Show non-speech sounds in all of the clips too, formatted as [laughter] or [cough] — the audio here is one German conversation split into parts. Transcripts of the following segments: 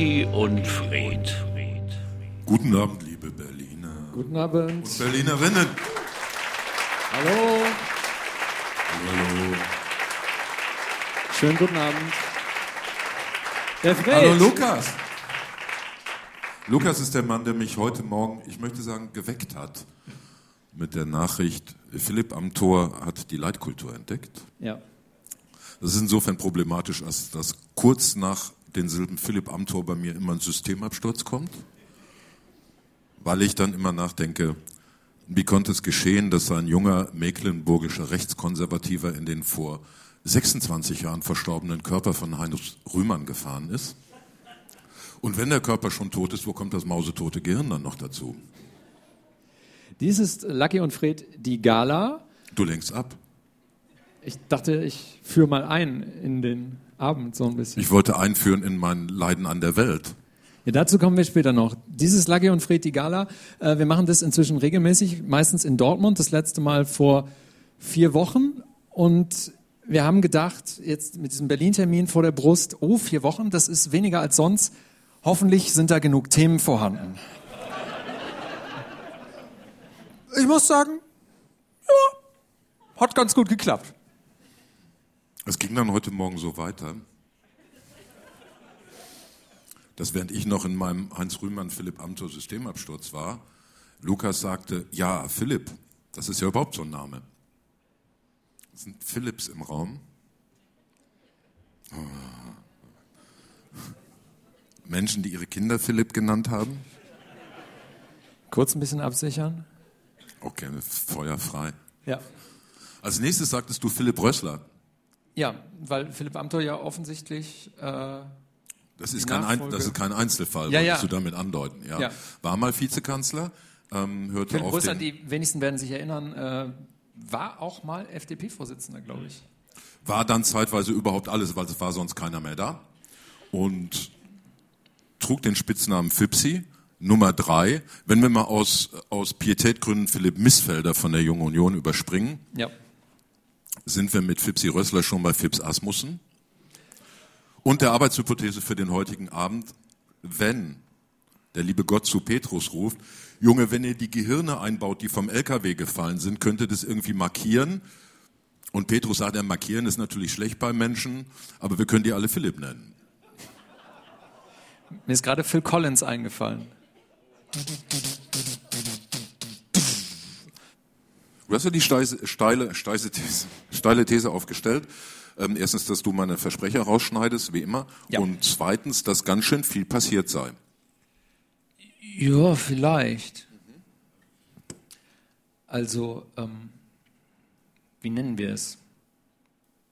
Lucky und Fred. Guten Abend, liebe Berliner. Guten Abend. Und Berlinerinnen. Hallo. Hallo. Schönen guten Abend. Der Fred. Hallo Lukas. Lukas ist der Mann, der mich heute Morgen, ich möchte sagen, geweckt hat. Mit der Nachricht, Philipp Amthor hat die Leitkultur entdeckt. Ja. Das ist insofern problematisch, als dass kurz nach den Silben Philipp Amthor bei mir immer ein Systemabsturz kommt. Weil ich dann immer nachdenke, wie konnte es geschehen, dass ein junger mecklenburgischer Rechtskonservativer in den vor 26 Jahren verstorbenen Körper von Heinrich Rühmann gefahren ist? Und wenn der Körper schon tot ist, wo kommt das mausetote Gehirn dann noch dazu? Dies ist Lucky und Fred die Gala. Du lenkst ab. Ich dachte, ich führe mal ein in den Abend so ein bisschen. Ich wollte einführen in mein Leiden an der Welt. Ja, dazu kommen wir später noch. Dieses Lucky und Fred die Gala, äh, wir machen das inzwischen regelmäßig, meistens in Dortmund, das letzte Mal vor vier Wochen. Und wir haben gedacht, jetzt mit diesem Berlin-Termin vor der Brust, oh, vier Wochen, das ist weniger als sonst. Hoffentlich sind da genug Themen vorhanden. Ich muss sagen, ja, hat ganz gut geklappt. Es ging dann heute Morgen so weiter, dass während ich noch in meinem Heinz Rühmann Philipp Amthor Systemabsturz war, Lukas sagte, ja, Philipp, das ist ja überhaupt so ein Name. Es sind Philips im Raum. Oh. Menschen, die ihre Kinder Philipp genannt haben. Kurz ein bisschen absichern. Okay, Feuer frei. Ja. Als nächstes sagtest du Philipp Rössler. Ja, weil Philipp Amthor ja offensichtlich. Äh, das, ist kein Ein, das ist kein Einzelfall, Ja, ja. du damit andeuten. Ja. Ja. War mal Vizekanzler, ähm, hörte Philipp auf Rösler, den, die wenigsten werden sich erinnern, äh, war auch mal FDP-Vorsitzender, glaube ich. war dann zeitweise überhaupt alles, weil es war sonst keiner mehr da. Und trug den Spitznamen Fipsi, Nummer drei. Wenn wir mal aus, aus Pietätgründen Philipp Missfelder von der Jungen Union überspringen, Ja. Sind wir mit Fipsi Rössler schon bei Fips Asmussen. Und der Arbeitshypothese für den heutigen Abend, wenn der liebe Gott zu Petrus ruft, Junge, wenn ihr die Gehirne einbaut, die vom LKW gefallen sind, könnt ihr das irgendwie markieren. Und Petrus sagt, ja, markieren ist natürlich schlecht bei Menschen, aber wir können die alle Philipp nennen. Mir ist gerade Phil Collins eingefallen. Du hast ja die steise, steile, steise These, steile These aufgestellt. Ähm, erstens, dass du meine Versprecher rausschneidest, wie immer. Ja. Und zweitens, dass ganz schön viel passiert sei. Ja, vielleicht. Also, ähm, wie nennen wir es?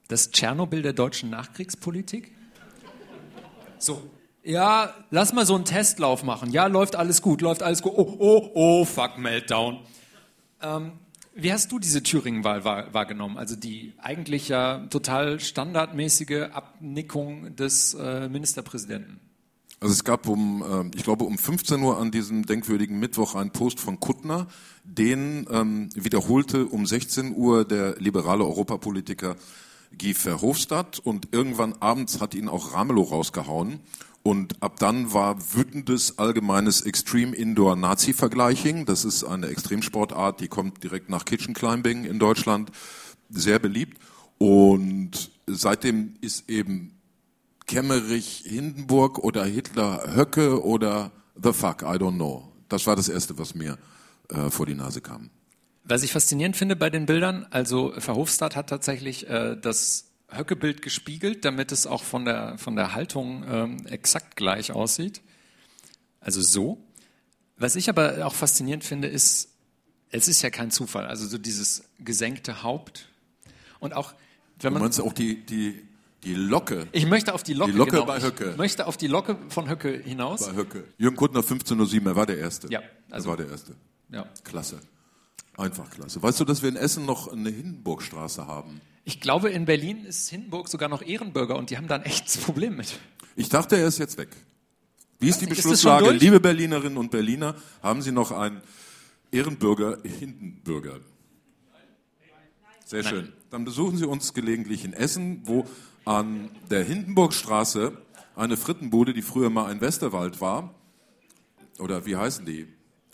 Das Tschernobyl der deutschen Nachkriegspolitik? So. Ja, lass mal so einen Testlauf machen. Ja, läuft alles gut, läuft alles gut. Oh, oh, oh, fuck, Meltdown. Ähm, wie hast du diese Thüringen-Wahl wahr, wahrgenommen? Also die eigentlich ja total standardmäßige Abnickung des äh, Ministerpräsidenten. Also es gab um, ähm, ich glaube um 15 Uhr an diesem denkwürdigen Mittwoch einen Post von Kuttner, den ähm, wiederholte um 16 Uhr der liberale Europapolitiker Guy Verhofstadt und irgendwann abends hat ihn auch Ramelow rausgehauen und ab dann war wütendes allgemeines Extreme Indoor Nazi Vergleiching. Das ist eine Extremsportart, die kommt direkt nach Kitchen Climbing in Deutschland, sehr beliebt und seitdem ist eben Kemmerich, Hindenburg oder Hitler, Höcke oder The Fuck, I don't know. Das war das Erste, was mir äh, vor die Nase kam. Was ich faszinierend finde bei den Bildern, also Verhofstadt hat tatsächlich äh, das Höcke-Bild gespiegelt, damit es auch von der, von der Haltung ähm, exakt gleich aussieht. Also so. Was ich aber auch faszinierend finde, ist, es ist ja kein Zufall, also so dieses gesenkte Haupt. Und auch, wenn Du man. meinst auch die, die, die Locke Ich möchte auf die Locke, Die Locke genau, bei Höcke. Ich möchte auf die Locke von Höcke hinaus. bei Höcke. Jürgen Kuttner 15.07 er war der Erste. Ja, er also- war der Erste. Ja. Klasse. Einfach klasse. Weißt du, dass wir in Essen noch eine Hindenburgstraße haben? Ich glaube, in Berlin ist Hindenburg sogar noch Ehrenbürger und die haben da ein echtes Problem mit. Ich dachte, er ist jetzt weg. Wie ist die ist Beschlusslage? durch? Liebe Berlinerinnen und Berliner, haben Sie noch einen Ehrenbürger, Hindenbürger? Sehr schön. Dann besuchen Sie uns gelegentlich in Essen, wo an der Hindenburgstraße eine Frittenbude, die früher mal ein Westerwald war. Oder wie heißen die?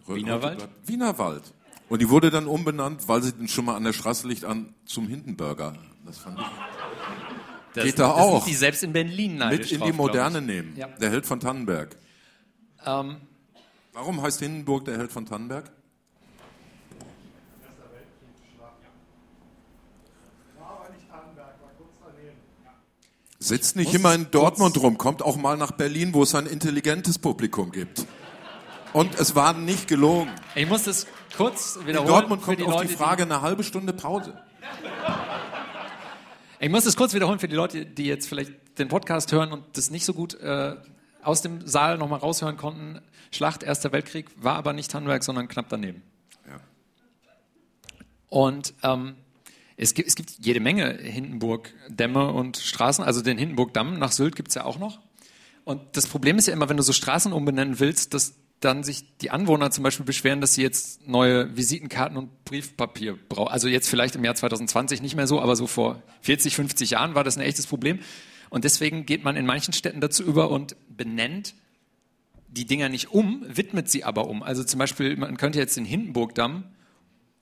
Wienerwald? Wienerwald. Und die wurde dann umbenannt, weil sie dann schon mal an der Straße liegt, an zum Hindenburger. Das fand ich. Das, Geht da das auch. Die selbst in Berlin Mit in die Moderne nehmen. Ja. Der Held von Tannenberg. Ähm, Warum heißt Hindenburg der Held von Tannenberg? Sitzt nicht immer in Dortmund rum, kommt auch mal nach Berlin, wo es ein intelligentes Publikum gibt. Und es war nicht gelogen. ich muss das kurz In wiederholen. Dortmund für kommt die auf Leute, die Frage eine halbe Stunde Pause. Ich muss das kurz wiederholen für die Leute, die jetzt vielleicht den Podcast hören und das nicht so gut äh, aus dem Saal nochmal raushören konnten. Schlacht, Erster Weltkrieg, war aber nicht Tannenberg, sondern knapp daneben. Ja. Und ähm, es, gibt, es gibt jede Menge Hindenburg-Dämme und Straßen. Also den Hindenburg-Damm nach Sylt gibt es ja auch noch. Und das Problem ist ja immer, wenn du so Straßen umbenennen willst, dass dann sich die Anwohner zum Beispiel beschweren, dass sie jetzt neue Visitenkarten und Briefpapier brauchen. Also jetzt vielleicht im Jahr 2020 nicht mehr so, aber so vor 40, 50 Jahren war das ein echtes Problem. Und deswegen geht man in manchen Städten dazu über und benennt die Dinger nicht um, widmet sie aber um. Also zum Beispiel, man könnte jetzt den Hindenburgdamm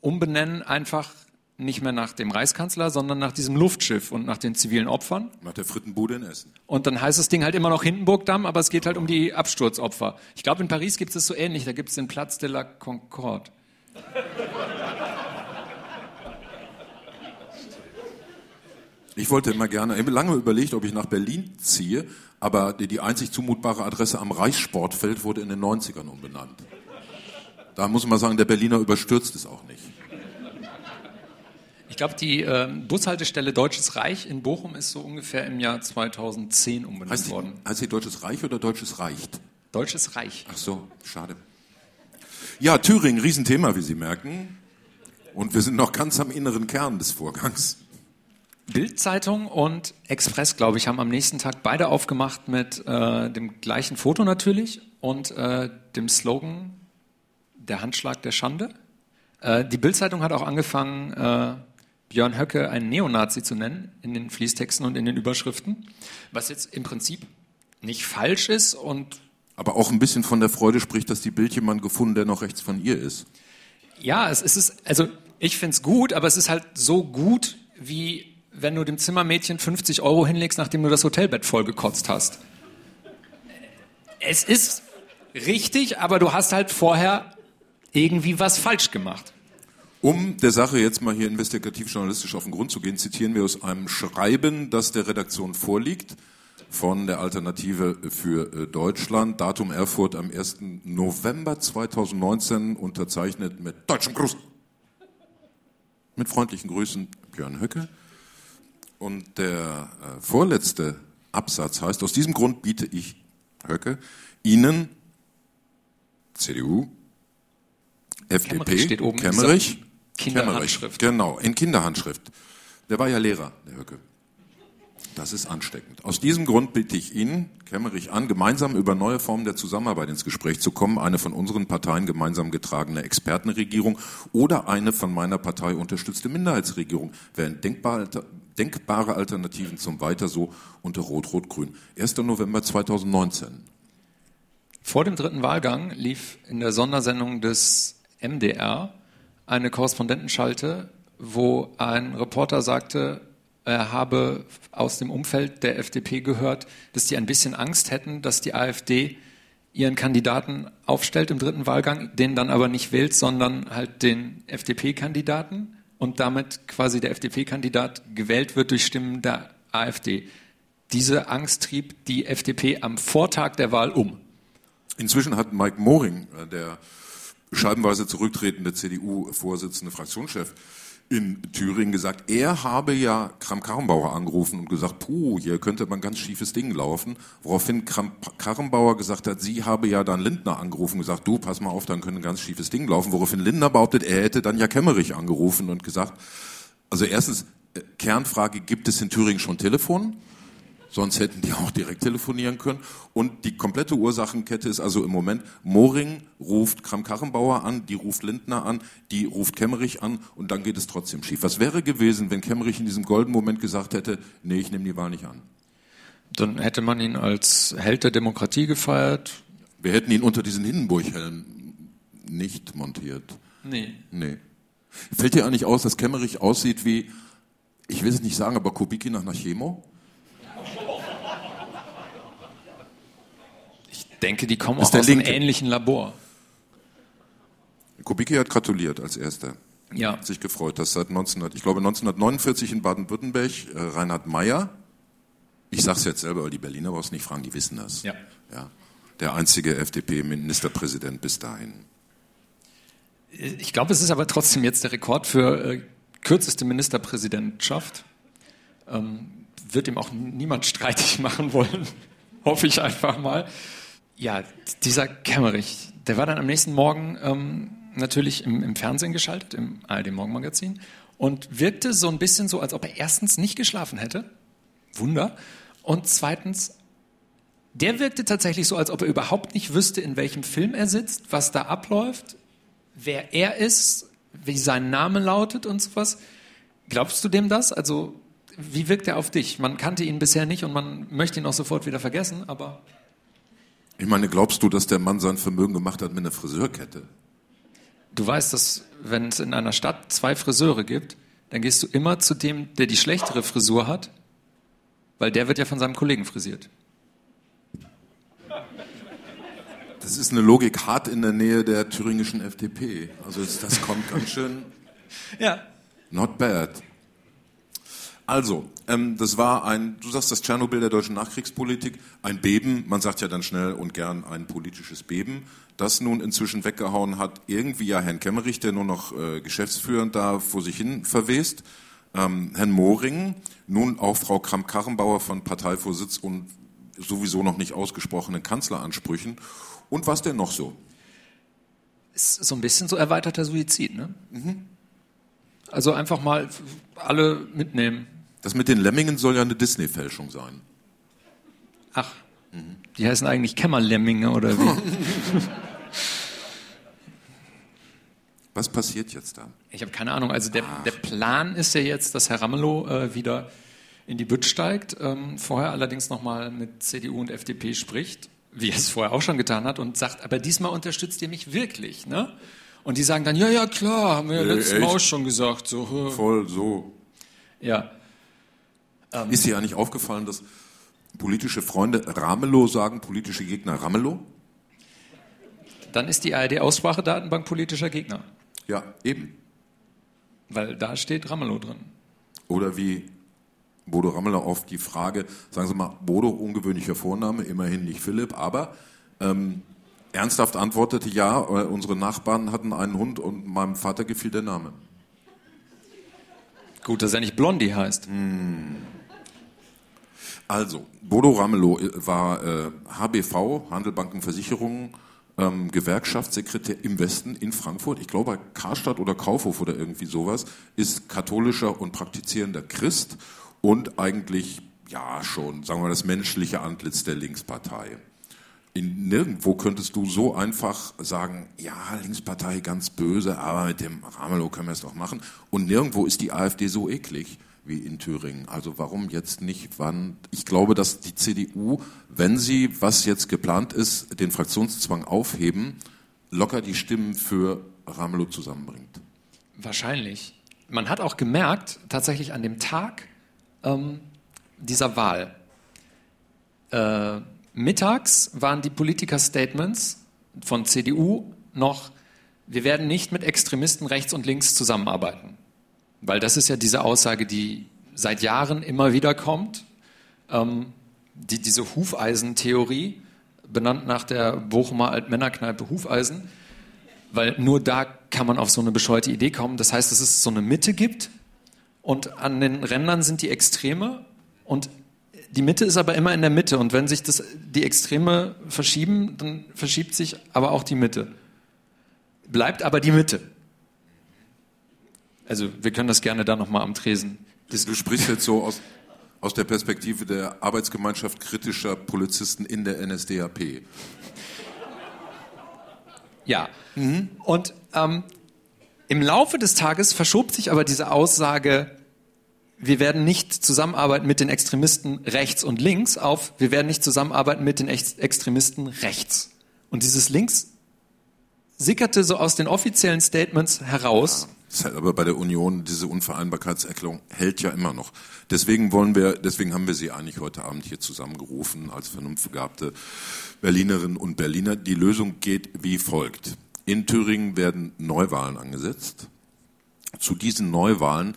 umbenennen, einfach nicht mehr nach dem Reichskanzler, sondern nach diesem Luftschiff und nach den zivilen Opfern. Nach der Frittenbude in Essen. Und dann heißt das Ding halt immer noch Hindenburgdamm, aber es geht halt um die Absturzopfer. Ich glaube, in Paris gibt es das so ähnlich. Da gibt es den Platz de la Concorde. Ich wollte immer gerne, ich habe lange überlegt, ob ich nach Berlin ziehe, aber die, die einzig zumutbare Adresse am Reichssportfeld wurde in den 90ern umbenannt. Da muss man sagen, der Berliner überstürzt es auch nicht. Ich glaube, die äh, Bushaltestelle Deutsches Reich in Bochum ist so ungefähr im Jahr 2010 umbenannt Heißt die, worden. heißt die Deutsches Reich oder Deutsches Reicht? Deutsches Reich. Ach so, schade. Ja, Thüringen, Riesenthema, wie Sie merken. Und wir sind noch ganz am inneren Kern des Vorgangs. Bildzeitung und Express, glaube ich, haben am nächsten Tag beide aufgemacht mit äh, dem gleichen Foto natürlich und äh, dem Slogan Der Handschlag der Schande. Äh, die Bildzeitung hat auch angefangen, äh, Björn Höcke einen Neonazi zu nennen in den Fließtexten und in den Überschriften, was jetzt im Prinzip nicht falsch ist und Aber auch ein bisschen von der Freude spricht, dass die Bild jemand gefunden, der noch rechts von ihr ist. Ja, es ist, also ich finde es gut, aber es ist halt so gut, wie wenn du dem Zimmermädchen 50 Euro hinlegst, nachdem du das Hotelbett vollgekotzt hast. Es ist richtig, aber du hast halt vorher irgendwie was falsch gemacht. Um der Sache jetzt mal hier investigativ-journalistisch auf den Grund zu gehen, zitieren wir aus einem Schreiben, das der Redaktion vorliegt, von der Alternative für äh, Deutschland, Datum Erfurt am 1. November 2019, unterzeichnet mit deutschem Gruß. Mit freundlichen Grüßen, Björn Höcke. Und der äh, vorletzte Absatz heißt, aus diesem Grund biete ich, Höcke, Ihnen, CDU, FDP, Kemmerich Kinderhandschrift. Genau, in Kinderhandschrift. Der war ja Lehrer, der Höcke. Das ist ansteckend. Aus diesem Grund bitte ich Ihnen, Kemmerich, an, gemeinsam über neue Formen der Zusammenarbeit ins Gespräch zu kommen, eine von unseren Parteien gemeinsam getragene Expertenregierung oder eine von meiner Partei unterstützte Minderheitsregierung wären denkbar, denkbare Alternativen zum Weiter so unter Rot-Rot-Grün. 1. November 2019. Vor dem dritten Wahlgang lief in der Sondersendung des MDR eine Korrespondentenschalte, wo ein Reporter sagte, er habe aus dem Umfeld der FDP gehört, dass die ein bisschen Angst hätten, dass die AfD ihren Kandidaten aufstellt im dritten Wahlgang, den dann aber nicht wählt, sondern halt den FDP-Kandidaten und damit quasi der FDP-Kandidat gewählt wird durch Stimmen der AfD. Diese Angst trieb die FDP am Vortag der Wahl um. Inzwischen hat Mike Moring, äh, der scheibenweise zurücktretende CDU-Vorsitzende Fraktionschef in Thüringen, gesagt, er habe ja Kram-Karrenbauer angerufen und gesagt, puh, hier könnte man ganz schiefes Ding laufen. Woraufhin Kram-Karrenbauer gesagt hat, sie habe ja dann Lindner angerufen und gesagt, du, pass mal auf, dann könnte ein ganz schiefes Ding laufen. Woraufhin Lindner behauptet, er hätte dann ja Kemmerich angerufen und gesagt, also erstens, äh, Kernfrage, gibt es in Thüringen schon Telefon? Sonst hätten die auch direkt telefonieren können. Und die komplette Ursachenkette ist also im Moment, Moring ruft Kram-Karrenbauer an, die ruft Lindner an, die ruft Kemmerich an und dann geht es trotzdem schief. Was wäre gewesen, wenn Kemmerich in diesem goldenen Moment gesagt hätte, nee, ich nehme die Wahl nicht an? Dann hätte man ihn als Held der Demokratie gefeiert. Wir hätten ihn unter diesen Hindenburg-Helm nicht montiert. Nee. Nee. Fällt dir eigentlich aus, dass Kemmerich aussieht wie, ich will es nicht sagen, aber Kubicki nach einer Chemo? Denke, die kommen auch aus einem Linke. ähnlichen Labor. Kubicki hat gratuliert als Erster. Ja. Hat sich gefreut, dass seit 1900, ich glaube 1949 in Baden-Württemberg äh, Reinhard Meyer, ich sag's jetzt selber, weil die Berliner brauchst nicht fragen, die wissen das. Ja. ja der einzige FDP-Ministerpräsident bis dahin. Ich glaube, es ist aber trotzdem jetzt der Rekord für äh, kürzeste Ministerpräsidentschaft. Ähm, wird ihm auch niemand streitig [laughs] machen wollen. Hoffe ich einfach mal. Ja, dieser Kemmerich, der war dann am nächsten Morgen ähm, natürlich im, im Fernsehen geschaltet, im ARD-Morgenmagazin, und wirkte so ein bisschen so, als ob er erstens nicht geschlafen hätte. Wunder. Und zweitens, der wirkte tatsächlich so, als ob er überhaupt nicht wüsste, in welchem Film er sitzt, was da abläuft, wer er ist, wie sein Name lautet und sowas. Glaubst du dem das? Also, wie wirkt er auf dich? Man kannte ihn bisher nicht und man möchte ihn auch sofort wieder vergessen, aber Ich meine, glaubst du, dass der Mann sein Vermögen gemacht hat mit einer Friseurkette? du weißt, dass wenn es in einer Stadt zwei Friseure gibt, dann gehst du immer zu dem, der die schlechtere Frisur hat, weil der wird ja von seinem Kollegen frisiert. Das ist eine Logik hart in der Nähe der thüringischen FDP. Also das kommt ganz schön Ja. not bad. Also, ähm, das war ein, du sagst das Tschernobyl der deutschen Nachkriegspolitik, ein Beben, man sagt ja dann schnell und gern ein politisches Beben, das nun inzwischen weggehauen hat, irgendwie ja Herrn Kemmerich, der nur noch äh, geschäftsführend da vor sich hin verwest, ähm, Herrn Moring, nun auch Frau Kramp-Karrenbauer von Parteivorsitz und sowieso noch nicht ausgesprochenen Kanzleransprüchen. Und was denn noch so? Ist so ein bisschen so erweiterter Suizid, ne? Also einfach mal alle mitnehmen. Das mit den Lemmingen soll ja eine Disney-Fälschung sein. Ach, die heißen eigentlich Kämmerlemminge oder wie? [laughs] Was passiert jetzt da? Ich habe keine Ahnung. Also der, der Plan ist ja jetzt, dass Herr Ramelow äh, wieder in die Bütt steigt, ähm, vorher allerdings nochmal mit CDU und FDP spricht, wie er es vorher auch schon getan hat, und sagt, aber diesmal unterstützt ihr mich wirklich, ne? Und die sagen dann, ja, ja, klar, haben wir ja Äh, letztes Mal auch schon gesagt. So, Voll so. äh. Ja. Ist dir eigentlich aufgefallen, dass politische Freunde Ramelow sagen, politische Gegner Ramelow? Dann ist die ARD-Aussprachedatenbank politischer Gegner, Ja, eben. weil da steht Ramelow drin. Oder wie Bodo Ramelow auf die Frage, sagen Sie mal, Bodo, ungewöhnlicher Vorname, immerhin nicht Philipp, aber ähm, ernsthaft antwortete, ja, äh, unsere Nachbarn hatten einen Hund und meinem Vater gefiel der Name. Gut, dass er nicht Blondie heißt. Also, Bodo Ramelow äh, war äh, HBV, Handel, Banken, Versicherungen, ähm, Gewerkschaftssekretär im Westen in Frankfurt. Ich glaube, Karstadt oder Kaufhof oder irgendwie sowas. Ist katholischer und praktizierender Christ und eigentlich, ja, schon, sagen wir mal, das menschliche Antlitz der Linkspartei. In nirgendwo könntest du so einfach sagen, ja, Linkspartei ganz böse, aber mit dem Ramelow können wir es doch machen. Und nirgendwo ist die AfD so eklig wie in Thüringen. Also warum jetzt nicht wann? Ich glaube, dass die CDU, wenn sie, was jetzt geplant ist, den Fraktionszwang aufheben, locker die Stimmen für Ramelow zusammenbringt. Wahrscheinlich. Man hat auch gemerkt, tatsächlich an dem Tag ähm, dieser Wahl, äh, mittags waren die Politiker-Statements von CDU noch, wir werden nicht mit Extremisten rechts und links zusammenarbeiten. Weil das ist ja diese Aussage, die seit Jahren immer wieder kommt. Ähm, die, diese Hufeisentheorie, benannt nach der Bochumer Altmännerkneipe Hufeisen, weil nur da kann man auf so eine bescheuerte Idee kommen. Das heißt, dass es so eine Mitte gibt und an den Rändern sind die Extreme und die Mitte ist aber immer in der Mitte und wenn sich das, die Extreme verschieben, dann verschiebt sich aber auch die Mitte. Bleibt aber die Mitte. Also wir können das gerne da nochmal am Tresen Du sprichst jetzt so aus, aus der Perspektive der Arbeitsgemeinschaft kritischer Polizisten in der NSDAP. Ja. Und ähm, im Laufe des Tages verschob sich aber diese Aussage, wir werden nicht zusammenarbeiten mit den Extremisten rechts und links auf, wir werden nicht zusammenarbeiten mit den Ex Extremisten rechts. Und dieses links sickerte so aus den offiziellen Statements heraus. Ja, aber bei der Union diese Unvereinbarkeitserklärung hält ja immer noch. Deswegen wollen wir, deswegen haben wir Sie eigentlich heute Abend hier zusammengerufen als vernunftbegabte Berlinerinnen und Berliner. Die Lösung geht wie folgt. In Thüringen werden Neuwahlen angesetzt. Zu diesen Neuwahlen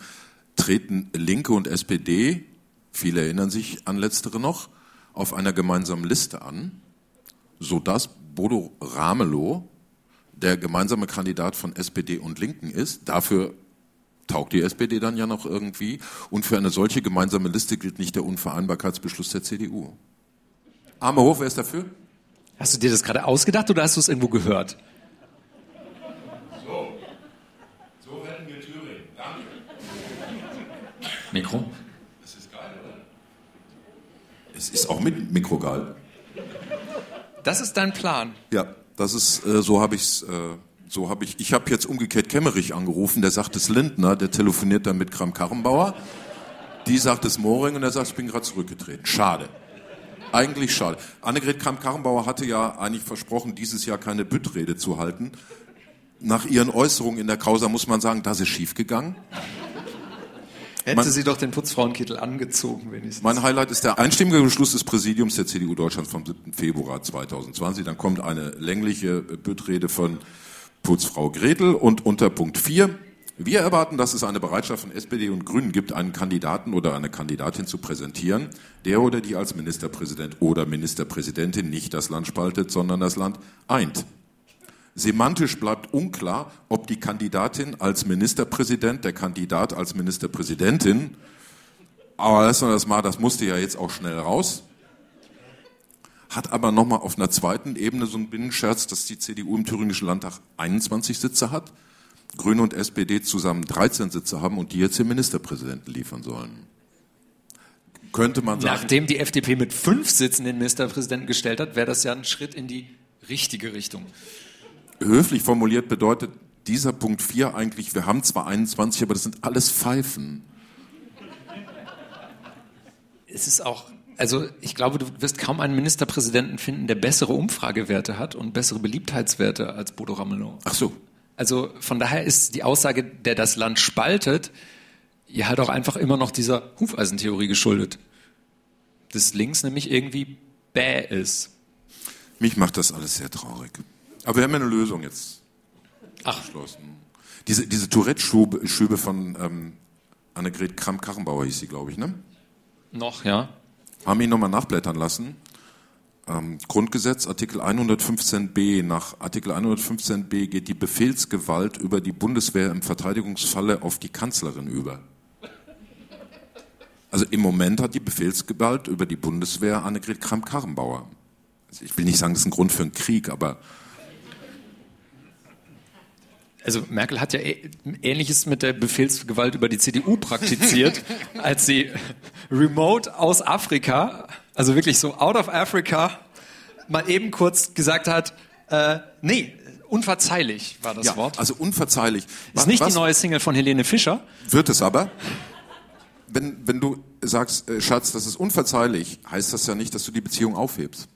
treten Linke und SPD, viele erinnern sich an letztere noch, auf einer gemeinsamen Liste an, sodass Bodo Ramelow der gemeinsame Kandidat von SPD und Linken ist. Dafür taugt die SPD dann ja noch irgendwie. Und für eine solche gemeinsame Liste gilt nicht der Unvereinbarkeitsbeschluss der CDU. Arme hoch, wer ist dafür? Hast du dir das gerade ausgedacht oder hast du es irgendwo gehört? So. So retten wir Thüringen. Danke. Mikro? Das ist geil, oder? Es ist auch mit Mikro geil. Das ist dein Plan. Ja. Das ist, äh, so habe ich's, äh, so habe ich, ich habe jetzt umgekehrt Kemmerich angerufen, der sagt es Lindner, der telefoniert dann mit Kram Karrenbauer. Die sagt es Moring und er sagt, ich bin gerade zurückgetreten. Schade. Eigentlich schade. Annegret Kramp-Karrenbauer hatte ja eigentlich versprochen, dieses Jahr keine Büttrede zu halten. Nach ihren Äußerungen in der Causa muss man sagen, das ist schiefgegangen. Hätte man, sie doch den Putzfrauenkittel angezogen, wenigstens. Mein Highlight ist der einstimmige Beschluss des Präsidiums der CDU Deutschlands vom 7. Februar 2020. Dann kommt eine längliche Büttrede von Putzfrau Gretel und unter Punkt 4. Wir erwarten, dass es eine Bereitschaft von SPD und Grünen gibt, einen Kandidaten oder eine Kandidatin zu präsentieren, der oder die als Ministerpräsident oder Ministerpräsidentin nicht das Land spaltet, sondern das Land eint. Semantisch bleibt unklar, ob die Kandidatin als Ministerpräsident, der Kandidat als Ministerpräsidentin, aber lassen wir das mal, das musste ja jetzt auch schnell raus, hat aber nochmal auf einer zweiten Ebene so einen Binnenscherz, dass die CDU im Thüringischen Landtag 21 Sitze hat, Grüne und SPD zusammen 13 Sitze haben und die jetzt den Ministerpräsidenten liefern sollen. Könnte man sagen. Nachdem die FDP mit fünf Sitzen den Ministerpräsidenten gestellt hat, wäre das ja ein Schritt in die richtige Richtung höflich formuliert bedeutet dieser Punkt 4 eigentlich, wir haben zwar 21, aber das sind alles Pfeifen. Es ist auch, also ich glaube, du wirst kaum einen Ministerpräsidenten finden, der bessere Umfragewerte hat und bessere Beliebtheitswerte als Bodo Ramelow. Ach so. Also von daher ist die Aussage, der das Land spaltet, ja halt auch einfach immer noch dieser Hufeisentheorie geschuldet. Das links nämlich irgendwie bäh ist. Mich macht das alles sehr traurig. Aber wir haben ja eine Lösung jetzt Ach. Diese, diese Tourette-Schübe von ähm, Annegret Kramp-Karrenbauer hieß sie, glaube ich, ne? Noch, ja. Haben ihn nochmal nachblättern lassen. Ähm, Grundgesetz, Artikel 115b. Nach Artikel 115b geht die Befehlsgewalt über die Bundeswehr im Verteidigungsfalle auf die Kanzlerin über. Also im Moment hat die Befehlsgewalt über die Bundeswehr Annegret Kramp-Karrenbauer. Also ich will nicht sagen, das ist ein Grund für einen Krieg, aber also Merkel hat ja Ähnliches mit der Befehlsgewalt über die CDU praktiziert, [laughs] als sie remote aus Afrika, also wirklich so out of Africa, mal eben kurz gesagt hat, äh, nee, unverzeihlich war das ja, Wort. Also unverzeihlich. Ist nicht Was? die neue Single von Helene Fischer. Wird es aber. Wenn, wenn du sagst, äh, Schatz, das ist unverzeihlich, heißt das ja nicht, dass du die Beziehung aufhebst.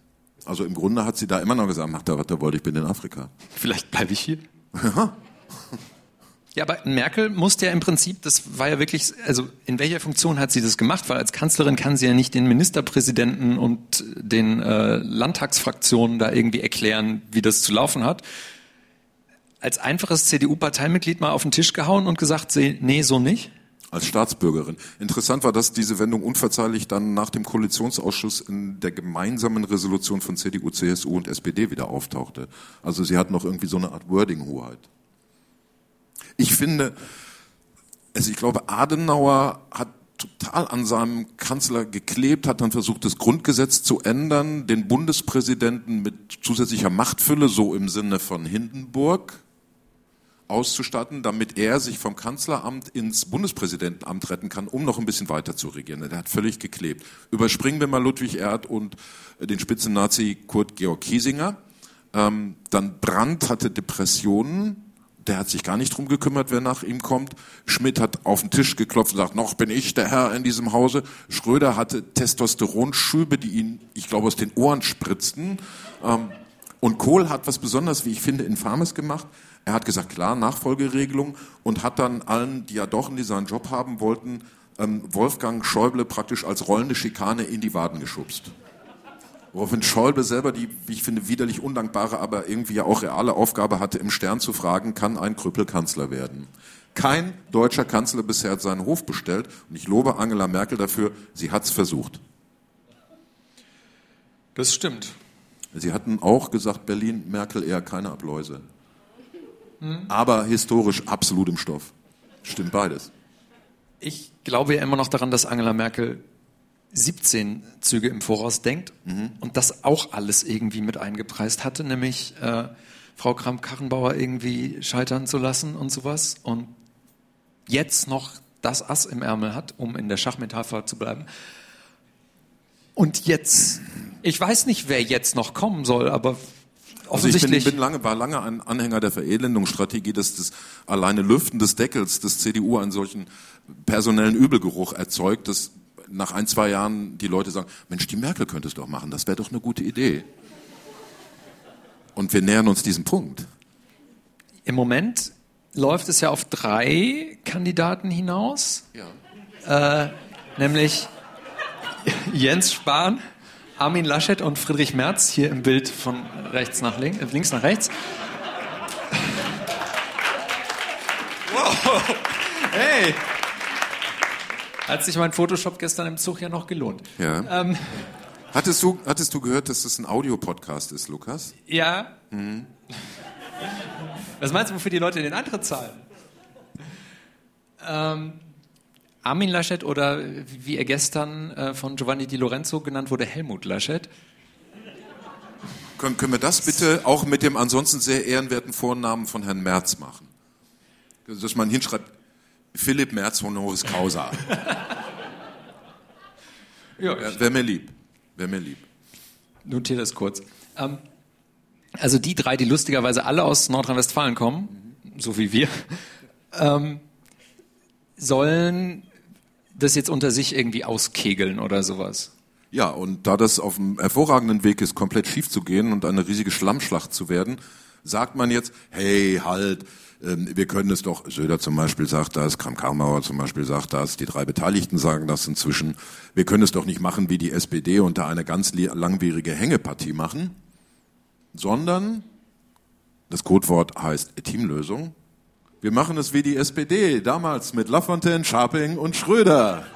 Also im Grunde hat sie da immer noch gesagt, mach da, was da wollte, ich bin in Afrika. Vielleicht bleibe ich hier. Ja. Aber Merkel musste ja im Prinzip, das war ja wirklich, also in welcher Funktion hat sie das gemacht? Weil als Kanzlerin kann sie ja nicht den Ministerpräsidenten und den äh, Landtagsfraktionen da irgendwie erklären, wie das zu laufen hat. Als einfaches CDU-Parteimitglied mal auf den Tisch gehauen und gesagt, nee, so nicht? Als Staatsbürgerin. Interessant war, dass diese Wendung unverzeihlich dann nach dem Koalitionsausschuss in der gemeinsamen Resolution von CDU, CSU und SPD wieder auftauchte. Also sie hat noch irgendwie so eine Art Wording-Hoheit. Ich finde, also ich glaube, Adenauer hat total an seinem Kanzler geklebt, hat dann versucht, das Grundgesetz zu ändern, den Bundespräsidenten mit zusätzlicher Machtfülle, so im Sinne von Hindenburg, auszustatten, damit er sich vom Kanzleramt ins Bundespräsidentenamt retten kann, um noch ein bisschen weiter zu regieren. Der hat völlig geklebt. Überspringen wir mal Ludwig Erd und den Spitzennazi Kurt Georg Kiesinger. Ähm, dann Brandt hatte Depressionen, der hat sich gar nicht drum gekümmert, wer nach ihm kommt. Schmidt hat auf den Tisch geklopft und sagt, noch bin ich der Herr in diesem Hause. Schröder hatte Testosteronschübe, die ihn, ich glaube, aus den Ohren spritzten. Ähm, und Kohl hat was besonders, wie ich finde, Infames gemacht. Er hat gesagt, klar, Nachfolgeregelung und hat dann allen die seinen Job haben wollten, ähm, Wolfgang Schäuble praktisch als rollende Schikane in die Waden geschubst. Woraufhin Schäuble selber die, wie ich finde, widerlich undankbare, aber irgendwie ja auch reale Aufgabe hatte, im Stern zu fragen, kann ein Krüppel Kanzler werden? Kein deutscher Kanzler bisher hat seinen Hof bestellt und ich lobe Angela Merkel dafür, sie hat's versucht. Das stimmt. Sie hatten auch gesagt, Berlin, Merkel eher keine Abläuse. Hm. Aber historisch absolut im Stoff. Stimmt beides. Ich glaube ja immer noch daran, dass Angela Merkel 17 Züge im Voraus denkt mhm. und das auch alles irgendwie mit eingepreist hatte, nämlich äh, Frau Kramp-Karrenbauer irgendwie scheitern zu lassen und sowas und jetzt noch das Ass im Ärmel hat, um in der Schachmetapher zu bleiben. Und jetzt, ich weiß nicht, wer jetzt noch kommen soll, aber offensichtlich. Also ich bin, bin lange, war lange ein Anhänger der Verelendungsstrategie, dass das alleine Lüften des Deckels des CDU einen solchen personellen Übelgeruch erzeugt, dass nach ein, zwei Jahren die Leute sagen, Mensch, die Merkel könnte es doch machen, das wäre doch eine gute Idee. Und wir nähern uns diesem Punkt. Im Moment läuft es ja auf drei Kandidaten hinaus. Ja. Äh, nämlich Jens Spahn, Armin Laschet und Friedrich Merz, hier im Bild von rechts nach links, äh, links nach rechts. Wow. Hey! Hat sich mein Photoshop gestern im Zug ja noch gelohnt. Ja. Ähm, hattest, du, hattest du gehört, dass das ein Audiopodcast ist, Lukas? Ja. Mhm. Was meinst du, wofür die Leute den Eintritt zahlen? Ähm, Armin Laschet oder wie er gestern äh, von Giovanni Di Lorenzo genannt wurde, Helmut Laschet. Können, können wir das bitte auch mit dem ansonsten sehr ehrenwerten Vornamen von Herrn Merz machen? Dass man hinschreibt, Philipp Merz honoris causa. [laughs] ja, ja wäre mir lieb. Wäre mir lieb. Notiere das kurz. Ähm, also die drei, die lustigerweise alle aus Nordrhein-Westfalen kommen, mhm. so wie wir, [laughs] ähm, sollen das jetzt unter sich irgendwie auskegeln oder sowas. Ja, und da das auf einem hervorragenden Weg ist, komplett schief zu gehen und eine riesige Schlammschlacht zu werden, sagt man jetzt, hey, halt, ähm, wir können es doch, Söder zum Beispiel sagt das, Kram-Karrenbauer zum Beispiel sagt das, die drei Beteiligten sagen das inzwischen, wir können es doch nicht machen wie die SPD und da eine ganz langwierige Hängepartie machen, sondern das Codewort heißt Teamlösung. Wir machen es wie die SPD, damals mit Lafontaine, Scharping und Schröder.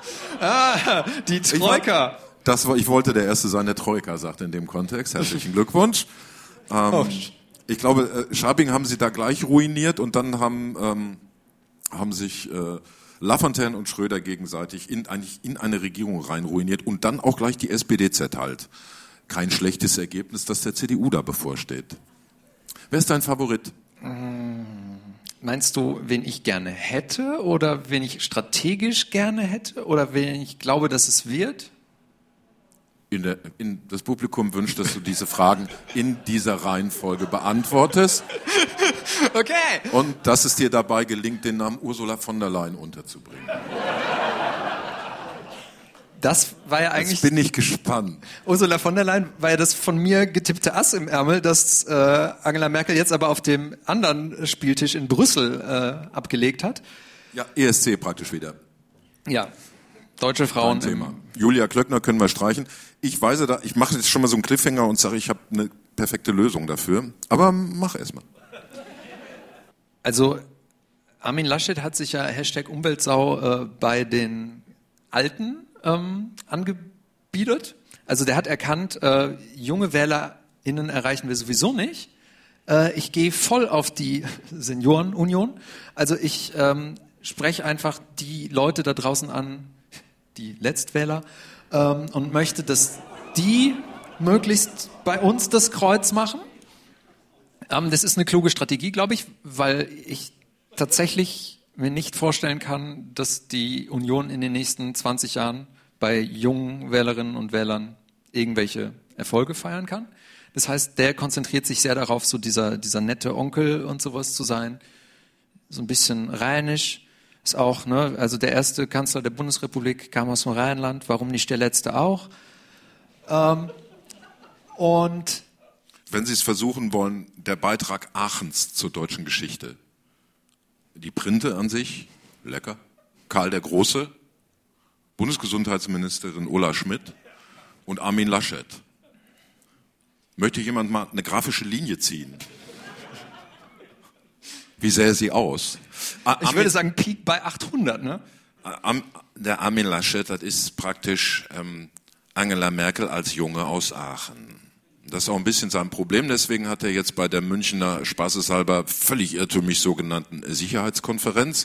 Ah, die Troika. Ich, das war, ich wollte der Erste sein, der Troika sagt in dem Kontext. Herzlichen Glückwunsch. [laughs] Ähm, oh. Ich glaube, äh, Scharping haben sie da gleich ruiniert und dann haben, ähm, haben sich äh, Lafontaine und Schröder gegenseitig in, eigentlich in eine Regierung rein ruiniert und dann auch gleich die SPD zerteilt. Kein schlechtes Ergebnis, das der CDU da bevorsteht. Wer ist dein Favorit? Meinst du, wen ich gerne hätte oder wen ich strategisch gerne hätte oder wen ich glaube, dass es wird? In der, in das Publikum wünscht, dass du diese Fragen in dieser Reihenfolge beantwortest. Okay. Und dass es dir dabei gelingt, den Namen Ursula von der Leyen unterzubringen. Das war ja eigentlich. Jetzt bin ich gespannt. Ursula von der Leyen war ja das von mir getippte Ass im Ärmel, das äh, Angela Merkel jetzt aber auf dem anderen Spieltisch in Brüssel äh, abgelegt hat. Ja, ESC praktisch wieder. Ja, Deutsche Frauen. Thema. Julia Klöckner können wir streichen. Ich weiß da, ich mache jetzt schon mal so einen Cliffhanger und sage, ich habe eine perfekte Lösung dafür. Aber mach erst mal. Also Armin Laschet hat sich ja Hashtag Umweltsau äh, bei den Alten ähm, angebietet. Also der hat erkannt, äh, junge WählerInnen erreichen wir sowieso nicht. Äh, ich gehe voll auf die [laughs] Seniorenunion. Also ich ähm, spreche einfach die Leute da draußen an, die Letztwähler, ähm, und möchte, dass die möglichst bei uns das Kreuz machen. Ähm, das ist eine kluge Strategie, glaube ich, weil ich tatsächlich mir nicht vorstellen kann, dass die Union in den nächsten 20 Jahren bei jungen Wählerinnen und Wählern irgendwelche Erfolge feiern kann. Das heißt, der konzentriert sich sehr darauf, so dieser, dieser nette Onkel und sowas zu sein, so ein bisschen rheinisch. Ist auch, ne, also der erste Kanzler der Bundesrepublik kam aus dem Rheinland, warum nicht der letzte auch? Ähm, und wenn Sie es versuchen wollen, der Beitrag Aachens zur deutschen Geschichte. Die Printe an sich, lecker. Karl der Große, Bundesgesundheitsministerin Ulla Schmidt und Armin Laschet. Möchte jemand mal eine grafische Linie ziehen? Wie sähe sie aus? ich würde sagen, Peak bei 800, ne? Der Armin Laschet, das ist praktisch ähm, Angela Merkel als Junge aus Aachen. Das ist auch ein bisschen sein Problem. Deswegen hat er jetzt bei der Münchner spaßeshalber völlig irrtümlich sogenannten Sicherheitskonferenz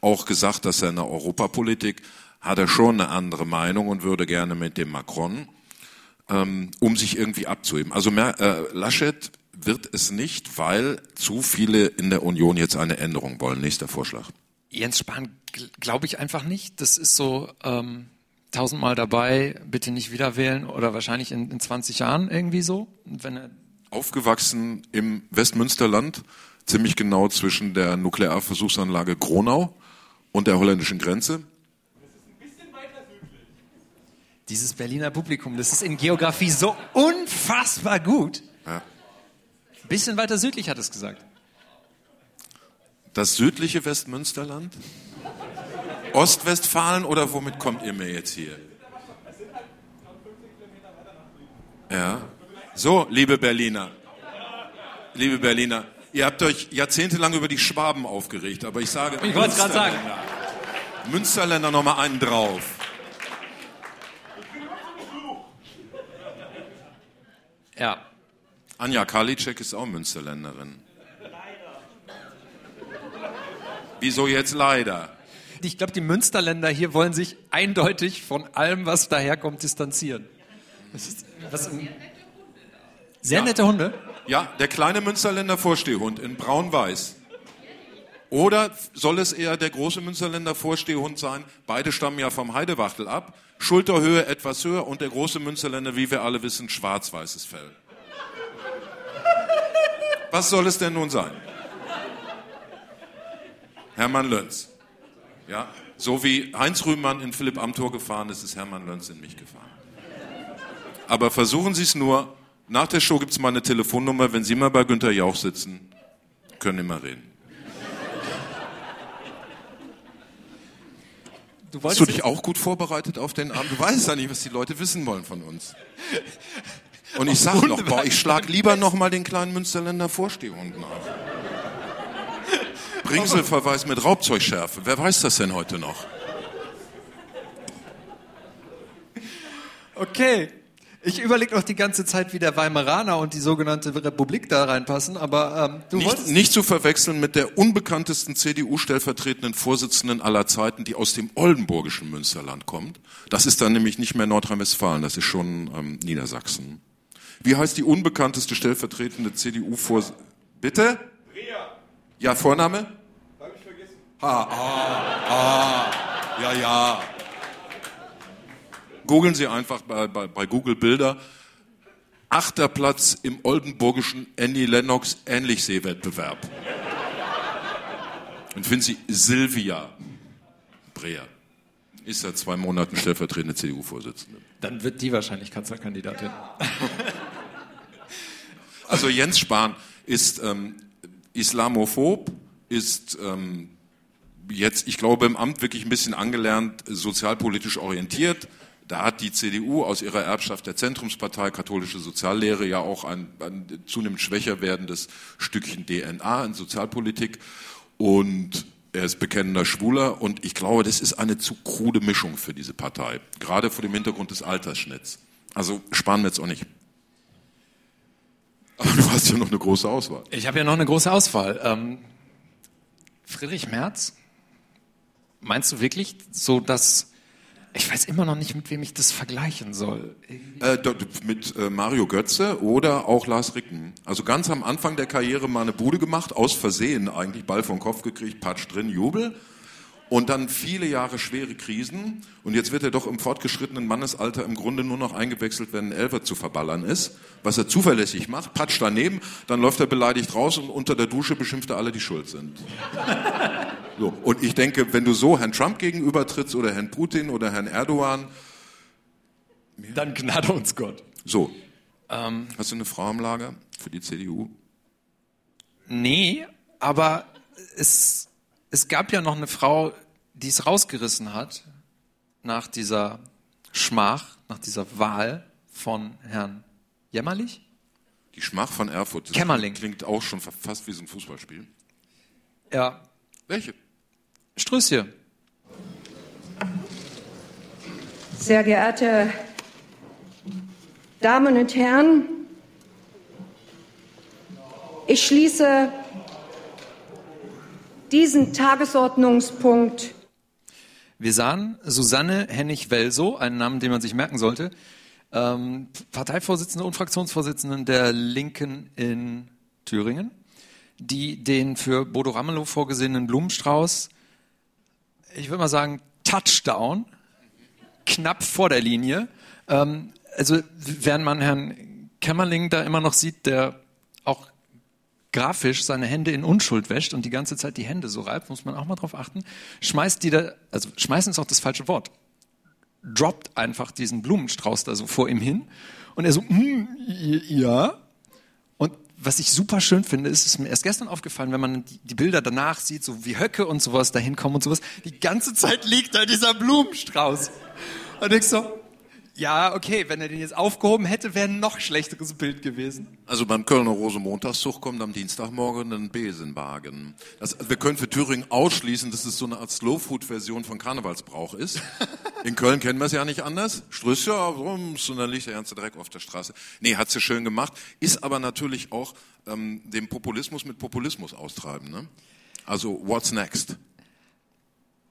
auch gesagt, dass er in der Europapolitik hat er schon eine andere Meinung und würde gerne mit dem Macron, ähm, um sich irgendwie abzuheben. Also mehr, äh, Laschet wird es nicht, weil zu viele in der Union jetzt eine Änderung wollen. Nächster Vorschlag. Jens Spahn glaube ich einfach nicht. Das ist so ähm, tausendmal dabei, bitte nicht wieder wählen oder wahrscheinlich in, in 20 Jahren irgendwie so. Wenn er Aufgewachsen im Westmünsterland, ziemlich genau zwischen der Nuklearversuchsanlage Gronau und der holländischen Grenze. Dieses Berliner Publikum, das ist in Geografie so unfassbar gut. Bisschen weiter südlich hat es gesagt. Das südliche Westmünsterland? Ostwestfalen oder womit kommt ihr mir jetzt hier? Ja. So, liebe Berliner. Liebe Berliner, ihr habt euch jahrzehntelang über die Schwaben aufgeregt, aber ich sage. Ich wollte es gerade sagen. Münsterländer nochmal einen drauf. Ja. Anja Karliczek ist auch Münsterländerin. Wieso jetzt leider? Ich glaube, die Münsterländer hier wollen sich eindeutig von allem, was daherkommt, distanzieren. Ist, was, sehr nette Hunde. Ja, der kleine Münsterländer Vorstehhund in braun-weiß. Oder soll es eher der große Münsterländer Vorstehhund sein? Beide stammen ja vom Heidewachtel ab. Schulterhöhe etwas höher und der große Münsterländer, wie wir alle wissen, schwarz-weißes Fell. Was soll es denn nun sein? Hermann Lönz. Ja, so wie Heinz Rühmann in Philipp Amthor gefahren ist, ist Hermann Lönz in mich gefahren. Aber versuchen Sie es nur. Nach der Show gibt es mal eine Telefonnummer. Wenn Sie mal bei Günter Jauch sitzen, können immer reden. Du Hast du dich auch gut vorbereitet auf den Abend? Du weißt ja nicht, was die Leute wissen wollen von uns. Und ich sag noch, boah, ich schlag lieber noch mal den kleinen Münsterländer Vorstehhund nach. Bringselverweis mit Raubzeugschärfe. Wer weiß das denn heute noch? Okay. Ich überlege noch die ganze Zeit, wie der Weimaraner und die sogenannte Republik da reinpassen, aber ähm, du nicht, wolltest... Nicht zu verwechseln mit der unbekanntesten CDU-stellvertretenden Vorsitzenden aller Zeiten, die aus dem oldenburgischen Münsterland kommt. Das ist dann nämlich nicht mehr Nordrhein-Westfalen, das ist schon ähm, Niedersachsen. Wie heißt die unbekannteste stellvertretende CDU-Vorsitzende? Bitte? Rea. Ja, Vorname? Hab ich vergessen. Ah, ah, ah, ja, ja. Googeln Sie einfach bei, bei, bei Google Bilder. Achter Platz im oldenburgischen Annie Lennox Ähnlichsee-Wettbewerb. Und finden Sie Silvia Breer. Ist seit zwei Monaten stellvertretende CDU-Vorsitzende. Dann wird die wahrscheinlich Kanzlerkandidatin. Also Jens Spahn ist ähm, islamophob, ist ähm, jetzt, ich glaube, im Amt wirklich ein bisschen angelernt, sozialpolitisch orientiert. Da hat die CDU aus ihrer Erbschaft der Zentrumspartei katholische Soziallehre ja auch ein, ein zunehmend schwächer werdendes Stückchen DNA in Sozialpolitik. Und er ist bekennender Schwuler und ich glaube, das ist eine zu krude Mischung für diese Partei, gerade vor dem Hintergrund des Altersschnitts. Also sparen wir jetzt auch nicht. Aber du hast ja noch eine große Auswahl. Ich habe ja noch eine große Auswahl. Ähm, Friedrich Merz, meinst du wirklich so, dass ich weiß immer noch nicht, mit wem ich das vergleichen soll. Äh, mit äh, Mario Götze oder auch Lars Ricken. Also ganz am Anfang der Karriere mal eine Bude gemacht, aus Versehen eigentlich, Ball vom Kopf gekriegt, Patsch drin, Jubel. Und dann viele Jahre schwere Krisen und jetzt wird er doch im fortgeschrittenen Mannesalter im Grunde nur noch eingewechselt, wenn ein Elfer zu verballern ist, was er zuverlässig macht, patscht daneben, dann läuft er beleidigt raus und unter der Dusche beschimpft er alle, die schuld sind. [laughs] So. Und ich denke, wenn du so Herrn Trump gegenübertrittst oder Herrn Putin oder Herrn Erdogan, dann gnade uns Gott. So. Ähm, Hast du eine Frau im Lager für die CDU? Nee, aber es, es gab ja noch eine Frau, die es rausgerissen hat nach dieser Schmach, nach dieser Wahl von Herrn Jämmerlich. Die Schmach von Erfurt. Das Kämmerling. Klingt auch schon fast wie so ein Fußballspiel. Ja. Welche? Strösschen. Sehr geehrte Damen und Herren, ich schließe diesen Tagesordnungspunkt. Wir sahen Susanne Hennig-Welso, einen Namen, den man sich merken sollte, ähm, Parteivorsitzende und Fraktionsvorsitzende der Linken in Thüringen, die den für Bodo Ramelow vorgesehenen Blumenstrauß, ich würde mal sagen, Touchdown, knapp vor der Linie. Ähm, also während man Herrn Kämmerling da immer noch sieht, der grafisch seine Hände in Unschuld wäscht und die ganze Zeit die Hände so reibt, muss man auch mal drauf achten, schmeißt die da, also schmeißen ist auch das falsche Wort, droppt einfach diesen Blumenstrauß da so vor ihm hin und er so, mm, ja. Und was ich super schön finde, ist, ist mir erst gestern aufgefallen, wenn man die, die Bilder danach sieht, so wie Höcke und sowas da hinkommen und sowas, die ganze Zeit liegt da dieser Blumenstrauß. Und ich so, ja, okay, wenn er den jetzt aufgehoben hätte, wäre ein noch schlechteres Bild gewesen. Also beim Kölner Rosenmontagszug kommt am Dienstagmorgen ein Besenwagen. Das, wir können für Thüringen ausschließen, dass es so eine Art Slowfood-Version von Karnevalsbrauch ist. In Köln kennen wir es ja nicht anders. Strüsse, rums, und dann liegt der ganze Dreck auf der Straße. Nee, hat sie schön gemacht. Ist aber natürlich auch ähm, dem Populismus mit Populismus austreiben. Ne? Also, what's next?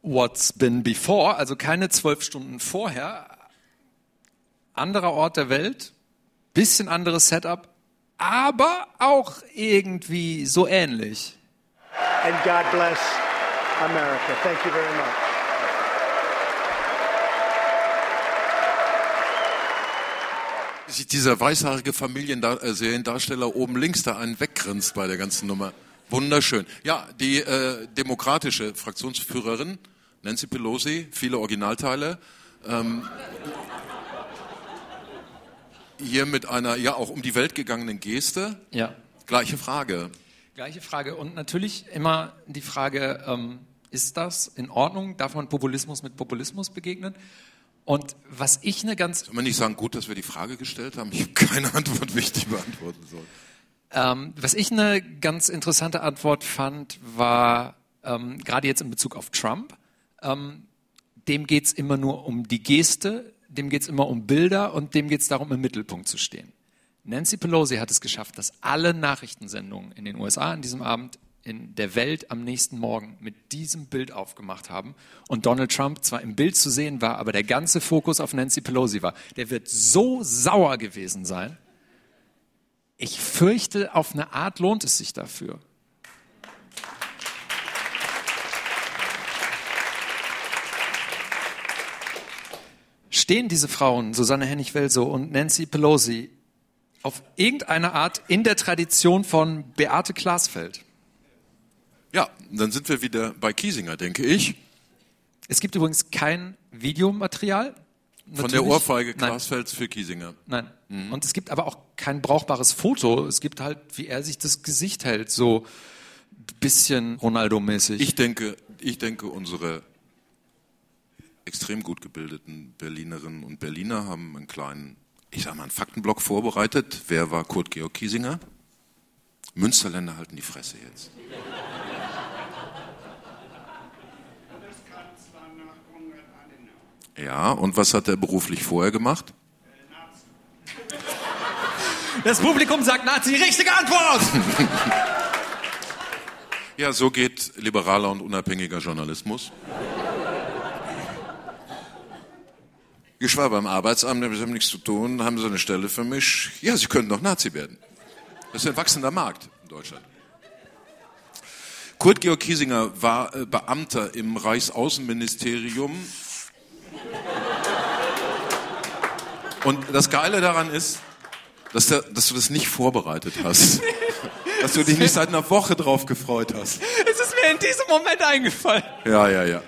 What's been before, also keine zwölf Stunden vorher, anderer Ort der Welt, bisschen anderes Setup, aber auch irgendwie so ähnlich. And God bless America. Thank you very much. Sieht dieser weißhaarige Familienseriendarsteller äh, oben links da einen weggrinst bei der ganzen Nummer. Wunderschön. Ja, die äh, demokratische Fraktionsführerin Nancy Pelosi, viele Originalteile. Ähm, hier mit einer ja auch um die Welt gegangenen Geste. Ja. Gleiche Frage. Gleiche Frage. Und natürlich immer die Frage, ähm, ist das in Ordnung? Darf man Populismus mit Populismus begegnen? Und was ich eine ganz... Soll man nicht sagen, gut, dass wir die Frage gestellt haben? Ich habe keine Antwort, wie ich die beantworten soll. Ähm, was ich eine ganz interessante Antwort fand, war ähm, gerade jetzt in Bezug auf Trump. Ähm, dem geht es immer nur um die Geste, dem geht es immer um Bilder und dem geht es darum, im Mittelpunkt zu stehen. Nancy Pelosi hat es geschafft, dass alle Nachrichtensendungen in den USA an diesem Abend in der Welt am nächsten Morgen mit diesem Bild aufgemacht haben und Donald Trump zwar im Bild zu sehen war, aber der ganze Fokus auf Nancy Pelosi war. Der wird so sauer gewesen sein. Ich fürchte, auf eine Art lohnt es sich dafür. Stehen diese Frauen, Susanne Hennig-Welso und Nancy Pelosi, auf irgendeine Art in der Tradition von Beate Glasfeld? Ja, dann sind wir wieder bei Kiesinger, denke ich. Es gibt übrigens kein Videomaterial. Natürlich. Von der Ohrfeige Glasfelds für Kiesinger. Nein. Mhm. Und es gibt aber auch kein brauchbares Foto. Es gibt halt, wie er sich das Gesicht hält, so bisschen Ronaldo-mäßig. Ich denke, ich denke, unsere extrem gut gebildeten Berlinerinnen und Berliner haben einen kleinen, ich sag mal, einen Faktenblock vorbereitet. Wer war Kurt Georg Kiesinger? Münsterländer halten die Fresse jetzt. Ja, und was hat er beruflich vorher gemacht? Das Publikum sagt Nazi, richtige Antwort! [laughs] ja, so geht liberaler und unabhängiger Journalismus. Ich war beim Arbeitsamt, wir haben nichts zu tun, haben Sie eine Stelle für mich? Ja, Sie können doch Nazi werden. Das ist ein wachsender Markt in Deutschland. Kurt Georg Kiesinger war äh, Beamter im Reichsaußenministerium. Und das Geile daran ist, dass du das nicht vorbereitet hast. dass du dich nicht seit einer Woche drauf gefreut hast. Es ist mir in diesem Moment eingefallen. Ja, ja, ja.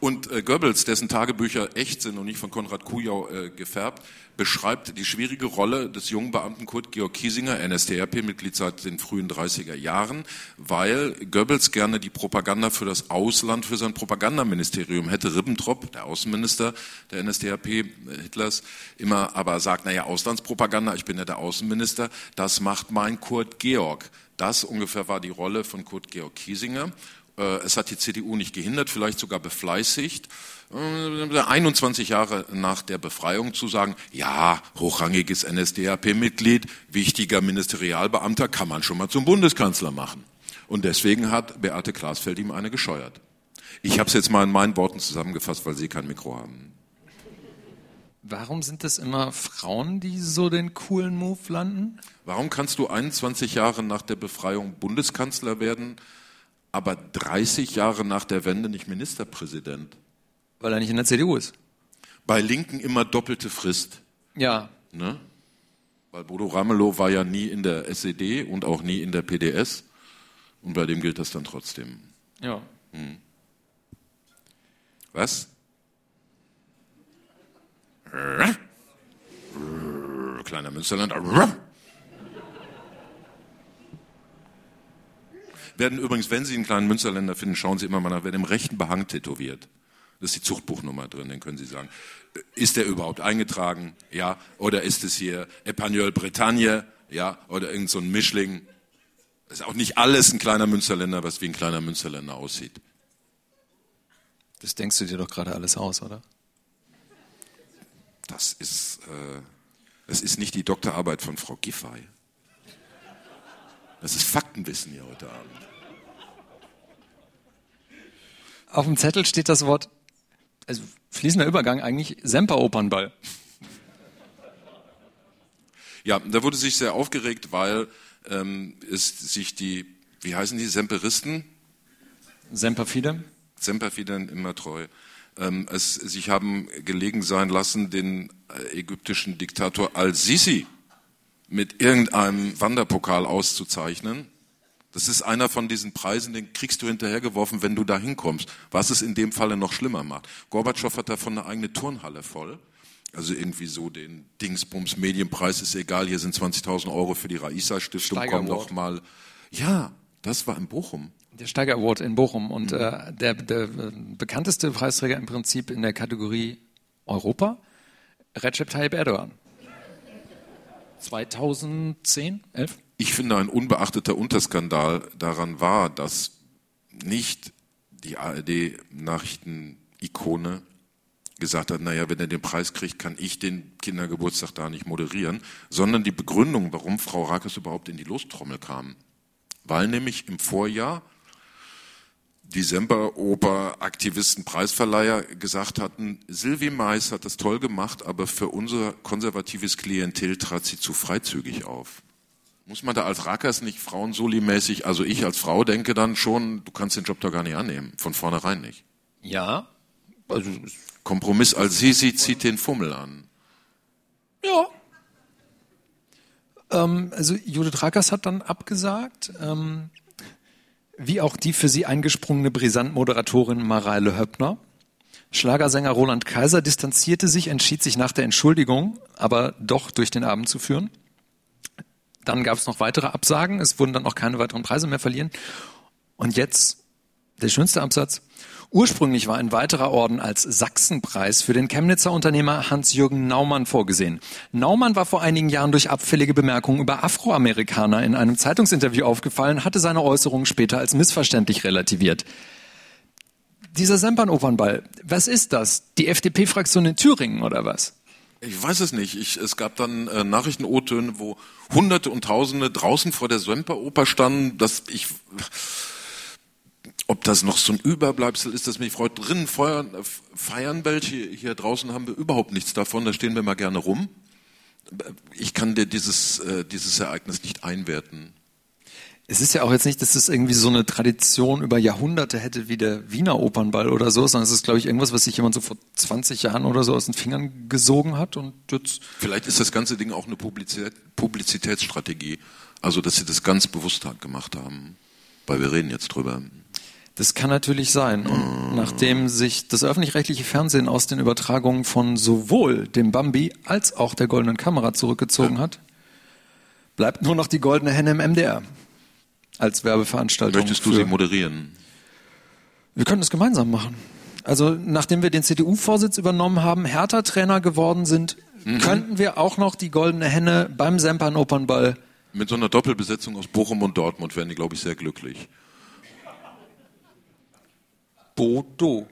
Und äh, Goebbels, dessen Tagebücher echt sind und nicht von Konrad Kujau äh, gefärbt, beschreibt die schwierige Rolle des jungen Beamten Kurt Georg Kiesinger, NSDAP-Mitglied seit den frühen 30er Jahren, weil Goebbels gerne die Propaganda für das Ausland, für sein Propagandaministerium hätte. Ribbentrop, der Außenminister der NSDAP äh, Hitlers, immer aber sagt, naja, Auslandspropaganda, ich bin ja der Außenminister, das macht mein Kurt Georg. Das ungefähr war die Rolle von Kurt Georg Kiesinger. Äh, es hat die CDU nicht gehindert, vielleicht sogar befleißigt, 21 äh, Jahre nach der Befreiung zu sagen, ja, hochrangiges NSDAP-Mitglied, wichtiger Ministerialbeamter kann man schon mal zum Bundeskanzler machen. Und deswegen hat Beate Glasfeld ihm eine gescheuert. Ich habe es jetzt mal in meinen Worten zusammengefasst, weil Sie kein Mikro haben. Warum sind es immer Frauen, die so den coolen Move landen? Warum kannst du 21 Jahre nach der Befreiung Bundeskanzler werden? Aber 30 Jahre nach der Wende nicht Ministerpräsident. Weil er nicht in der CDU ist. Bei Linken immer doppelte Frist. Ja. Ne? Weil Bodo Ramelow war ja nie in der SED und auch nie in der PDS. Und bei dem gilt das dann trotzdem. Ja. Hm. Was? Kleiner Münsterland werden übrigens, wenn Sie einen kleinen Münsterländer finden, schauen Sie immer mal nach, werden im rechten Behang tätowiert. Das ist die Zuchtbuchnummer drin, dann können Sie sagen, ist der überhaupt eingetragen? Ja. Oder ist es hier Epagnol Bretagne? Ja. Oder irgend so ein Mischling? Das ist auch nicht alles ein kleiner Münsterländer, was wie ein kleiner Münsterländer aussieht. Das denkst du dir doch gerade alles aus, oder? Das ist, äh, das ist nicht die Doktorarbeit von Frau Giffey. Das ist Faktenwissen hier heute Abend. Auf dem Zettel steht das Wort, also fließender Übergang eigentlich, Semperopernball. Ja, da wurde sich sehr aufgeregt, weil ähm, es sich die, wie heißen die, Semperisten? Semperfide. Semperfide immer treu. Ähm, es sich haben gelegen sein lassen, den äh, ägyptischen Diktator Al-Sisi mit irgendeinem Wanderpokal auszuzeichnen. Das ist einer von diesen Preisen, den kriegst du hinterhergeworfen, wenn du da hinkommst. Was es in dem Falle noch schlimmer macht. Gorbatschow hat davon eine eigene Turnhalle voll. Also irgendwie so den Dingsbums Medienpreis ist egal, hier sind 20.000 Euro für die Raisa Stiftung, komm doch mal. Ja, das war in Bochum. Der Steiger Award in Bochum und mhm. äh, der, der äh, bekannteste Preisträger im Prinzip in der Kategorie Europa, Recep Tayyip Erdogan. 2010, 11? Ich finde, ein unbeachteter Unterskandal daran war, dass nicht die ARD-Nachrichten-Ikone gesagt hat, naja, wenn er den Preis kriegt, kann ich den Kindergeburtstag da nicht moderieren, sondern die Begründung, warum Frau Rakes überhaupt in die Lostrommel kam. Weil nämlich im Vorjahr die Semperoper-Aktivisten, Preisverleiher gesagt hatten, Sylvie Mais hat das toll gemacht, aber für unser konservatives Klientel trat sie zu freizügig auf. Muss man da als Rackers nicht Frauensoli-mäßig, also ich als Frau denke dann schon, du kannst den Job doch gar nicht annehmen, von vornherein nicht. Ja. Also Kompromiss als sie zieht den Fummel an. Ja. Ähm, also Judith Rackers hat dann abgesagt. Wie auch die für sie eingesprungene Brisant-Moderatorin Mareile Höppner. Schlagersänger Roland Kaiser distanzierte sich, entschied sich nach der Entschuldigung, aber doch durch den Abend zu führen. Dann gab es noch weitere Absagen, es wurden dann auch keine weiteren Preise mehr verliehen. Und jetzt der schönste Absatz. Ursprünglich war ein weiterer Orden als Sachsenpreis für den Chemnitzer Unternehmer Hans-Jürgen Naumann vorgesehen. Naumann war vor einigen Jahren durch abfällige Bemerkungen über Afroamerikaner in einem Zeitungsinterview aufgefallen, hatte seine Äußerungen später als missverständlich relativiert. Dieser Sempern-Opernball, was ist das? Die FDP-Fraktion in Thüringen oder was? Ich weiß es nicht. Ich, es gab dann äh, Nachrichten-O-Töne, wo Hunderte und Tausende draußen vor der Semperoper standen, dass ich ob das noch so ein Überbleibsel ist, dass mich freut. Drinnen feuern, feiern welche, hier draußen haben wir überhaupt nichts davon, da stehen wir mal gerne rum. Ich kann dir dieses, äh, dieses Ereignis nicht einwerten. Es ist ja auch jetzt nicht, dass es irgendwie so eine Tradition über Jahrhunderte hätte wie der Wiener Opernball oder so, sondern es ist, glaube ich, irgendwas, was sich jemand so vor 20 Jahren oder so aus den Fingern gesogen hat und jetzt. Vielleicht ist das ganze Ding auch eine Publizität, Publizitätsstrategie. Also, dass sie das ganz bewusst gemacht haben. Weil wir reden jetzt drüber. Das kann natürlich sein. Und nachdem sich das öffentlich-rechtliche Fernsehen aus den Übertragungen von sowohl dem Bambi als auch der Goldenen Kamera zurückgezogen Ja. hat, bleibt nur noch die Goldene Henne im MDR als Werbeveranstaltung. Möchtest du für- sie moderieren? Wir können es gemeinsam machen. Also nachdem wir den CDU-Vorsitz übernommen haben, Hertha-Trainer geworden sind, Mhm. könnten wir auch noch die Goldene Henne beim Sempern-Opernball Mit so einer Doppelbesetzung aus Bochum und Dortmund wären die, glaube ich, sehr glücklich. Bodo.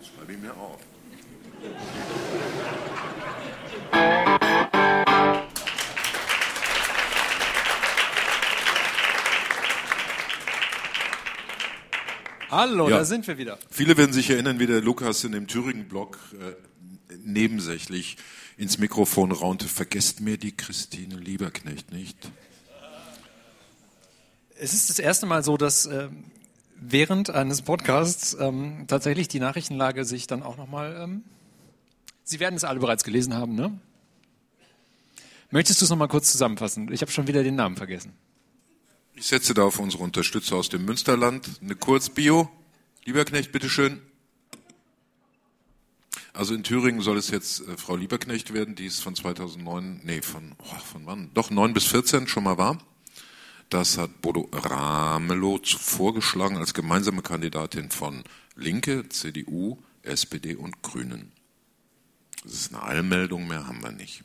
Schreibe ich mir auf. Hallo, Ja. da sind wir wieder. Viele werden sich erinnern, wie der Lukas in dem Thüringen-Blog äh, nebensächlich ins Mikrofon raunte, vergesst mir die Christine Lieberknecht nicht. Es ist das erste Mal so, dass ähm, während eines Podcasts ähm, tatsächlich die Nachrichtenlage sich dann auch nochmal. Ähm, Sie werden es alle bereits gelesen haben, ne? Möchtest du es nochmal kurz zusammenfassen? Ich habe schon wieder den Namen vergessen. Ich setze da auf unsere Unterstützer aus dem Münsterland eine Kurzbio. Lieberknecht, bitteschön. Also in Thüringen soll es jetzt äh, Frau Lieberknecht werden, die ist von 2009, nee, von, oh, von wann? Doch 9 bis 14 schon mal war. Das hat Bodo Ramelow vorgeschlagen als gemeinsame Kandidatin von Linke, CDU, SPD und Grünen. Das ist eine Allmeldung, mehr haben wir nicht.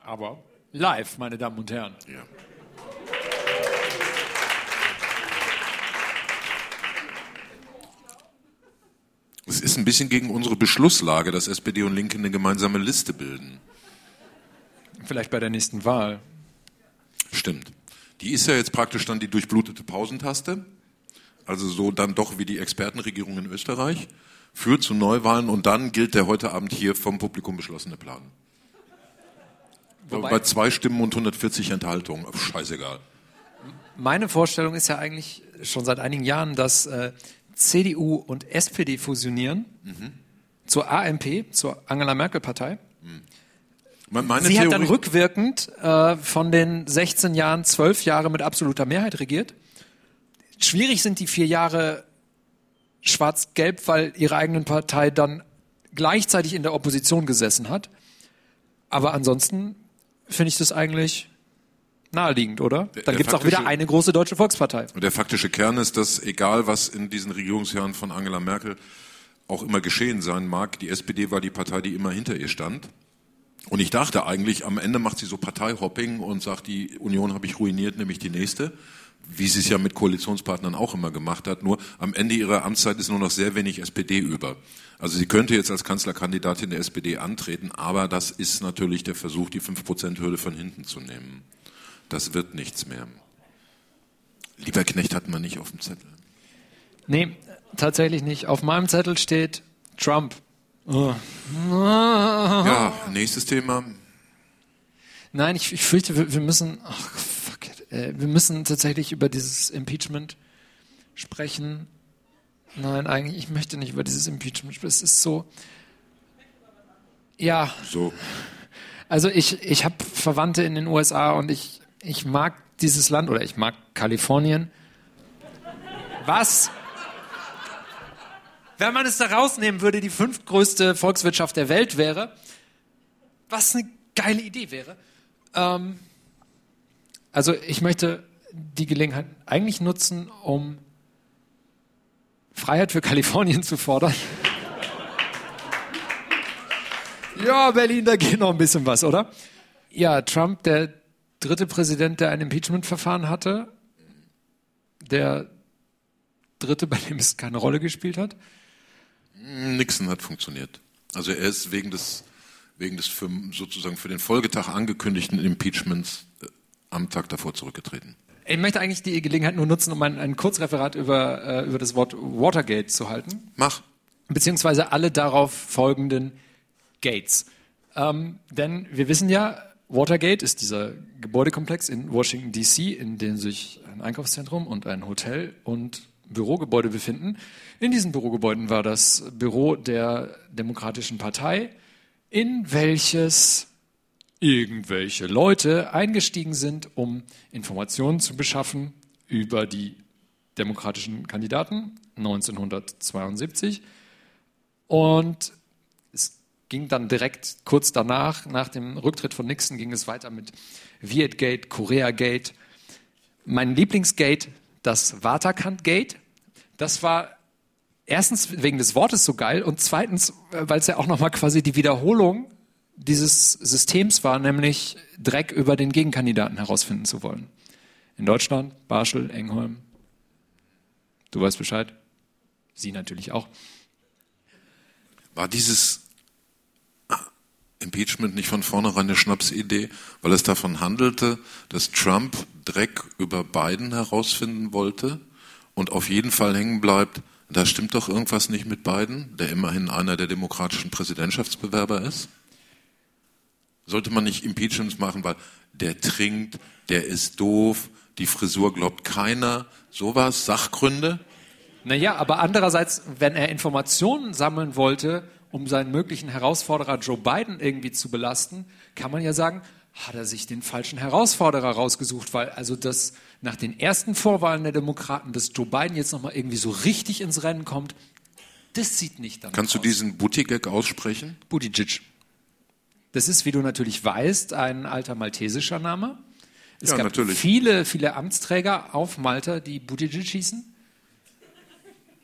Aber live, meine Damen und Herren. Ja. Es ist ein bisschen gegen unsere Beschlusslage, dass SPD und Linke eine gemeinsame Liste bilden. Vielleicht bei der nächsten Wahl. Stimmt. Die ist ja jetzt praktisch dann die durchblutete Pausentaste. Also so dann doch wie die Expertenregierung in Österreich. Führt zu Neuwahlen und dann gilt der heute Abend hier vom Publikum beschlossene Plan. Wobei- Bei zwei Stimmen und 140 Enthaltungen. Pf, Scheißegal. Meine Vorstellung ist ja eigentlich schon seit einigen Jahren, dass äh, CDU und SPD fusionieren zur AMP, zur Angela Merkel Partei. Me- Meine Sie hat dann Theorie- rückwirkend äh, von den 16 Jahren 12 Jahre mit absoluter Mehrheit regiert. Schwierig sind die vier Jahre schwarz-gelb, weil ihre eigene Partei dann gleichzeitig in der Opposition gesessen hat. Aber ansonsten finde ich das eigentlich naheliegend, oder? Der- Dann gibt es auch wieder eine große deutsche Volkspartei. Und der faktische Kern ist, dass egal was in diesen Regierungsjahren von Angela Merkel auch immer geschehen sein mag, die SPD war die Partei, die immer hinter ihr stand. Und ich dachte eigentlich, am Ende macht sie so Parteihopping und sagt, die Union habe ich ruiniert, nämlich die nächste, wie sie es ja mit Koalitionspartnern auch immer gemacht hat. Nur am Ende ihrer Amtszeit ist nur noch sehr wenig SPD über. Also sie könnte jetzt als Kanzlerkandidatin der SPD antreten, aber das ist natürlich der Versuch, die 5%-Hürde von hinten zu nehmen. Das wird nichts mehr. Lieberknecht hatten wir nicht auf dem Zettel. Nee, tatsächlich nicht. Auf meinem Zettel steht Trump. Ja, nächstes Thema. Nein, ich, ich fürchte, wir, wir müssen, ach, fuck it, äh, wir müssen tatsächlich über dieses Impeachment sprechen. Nein, eigentlich, ich möchte nicht über dieses Impeachment sprechen. Es ist so, ja, So, also ich, ich habe Verwandte in den USA und ich, ich mag dieses Land oder ich mag Kalifornien. Was? Wenn man es da rausnehmen würde, die fünftgrößte Volkswirtschaft der Welt wäre, was eine geile Idee wäre. Ähm, also ich möchte die Gelegenheit eigentlich nutzen, um Freiheit für Kalifornien zu fordern. Ja, Berlin, da geht noch ein bisschen was, oder? Ja, Trump, der dritte Präsident, der ein Impeachment-Verfahren hatte, der dritte, bei dem es keine Rolle gespielt hat. Nixon hat funktioniert. Also er ist wegen des, wegen des für, sozusagen für den Folgetag angekündigten Impeachments äh, am Tag davor zurückgetreten. Ich möchte eigentlich die Gelegenheit nur nutzen, um ein, ein Kurzreferat über, äh, über das Wort Watergate zu halten, Mach. beziehungsweise alle darauf folgenden Gates. Ähm, denn wir wissen ja, Watergate ist dieser Gebäudekomplex in Washington DC, in dem sich ein Einkaufszentrum und ein Hotel und Bürogebäude befinden. In diesen Bürogebäuden war das Büro der Demokratischen Partei, in welches irgendwelche Leute eingestiegen sind, um Informationen zu beschaffen über die demokratischen Kandidaten 1972. Und es ging dann direkt kurz danach, nach dem Rücktritt von Nixon, ging es weiter mit Vietgate, Koreagate. Mein Lieblingsgate, das Waterkant-Gate. Das war erstens wegen des Wortes so geil und zweitens, äh, weil es ja auch nochmal quasi die Wiederholung dieses Systems war, nämlich Dreck über den Gegenkandidaten herausfinden zu wollen. In Deutschland, Barschel, Engholm. Du weißt Bescheid. Sie natürlich auch. War dieses Impeachment nicht von vornherein eine Schnapsidee, weil es davon handelte, dass Trump Dreck über Biden herausfinden wollte und auf jeden Fall hängen bleibt, da stimmt doch irgendwas nicht mit Biden, der immerhin einer der demokratischen Präsidentschaftsbewerber ist? Sollte man nicht Impeachments machen, weil der trinkt, der ist doof, die Frisur glaubt keiner, sowas, Sachgründe? Naja, aber andererseits, wenn er Informationen sammeln wollte, um seinen möglichen Herausforderer Joe Biden irgendwie zu belasten, kann man ja sagen, hat er sich den falschen Herausforderer rausgesucht, weil also das nach den ersten Vorwahlen der Demokraten, dass Joe Biden jetzt nochmal irgendwie so richtig ins Rennen kommt, das sieht nicht danach Kannst du aus. diesen Buttigieg aussprechen? Buttigieg. Das ist, wie du natürlich weißt, ein alter maltesischer Name. Es Ja, gab natürlich. viele, viele Amtsträger auf Malta, die Buttigieg hießen.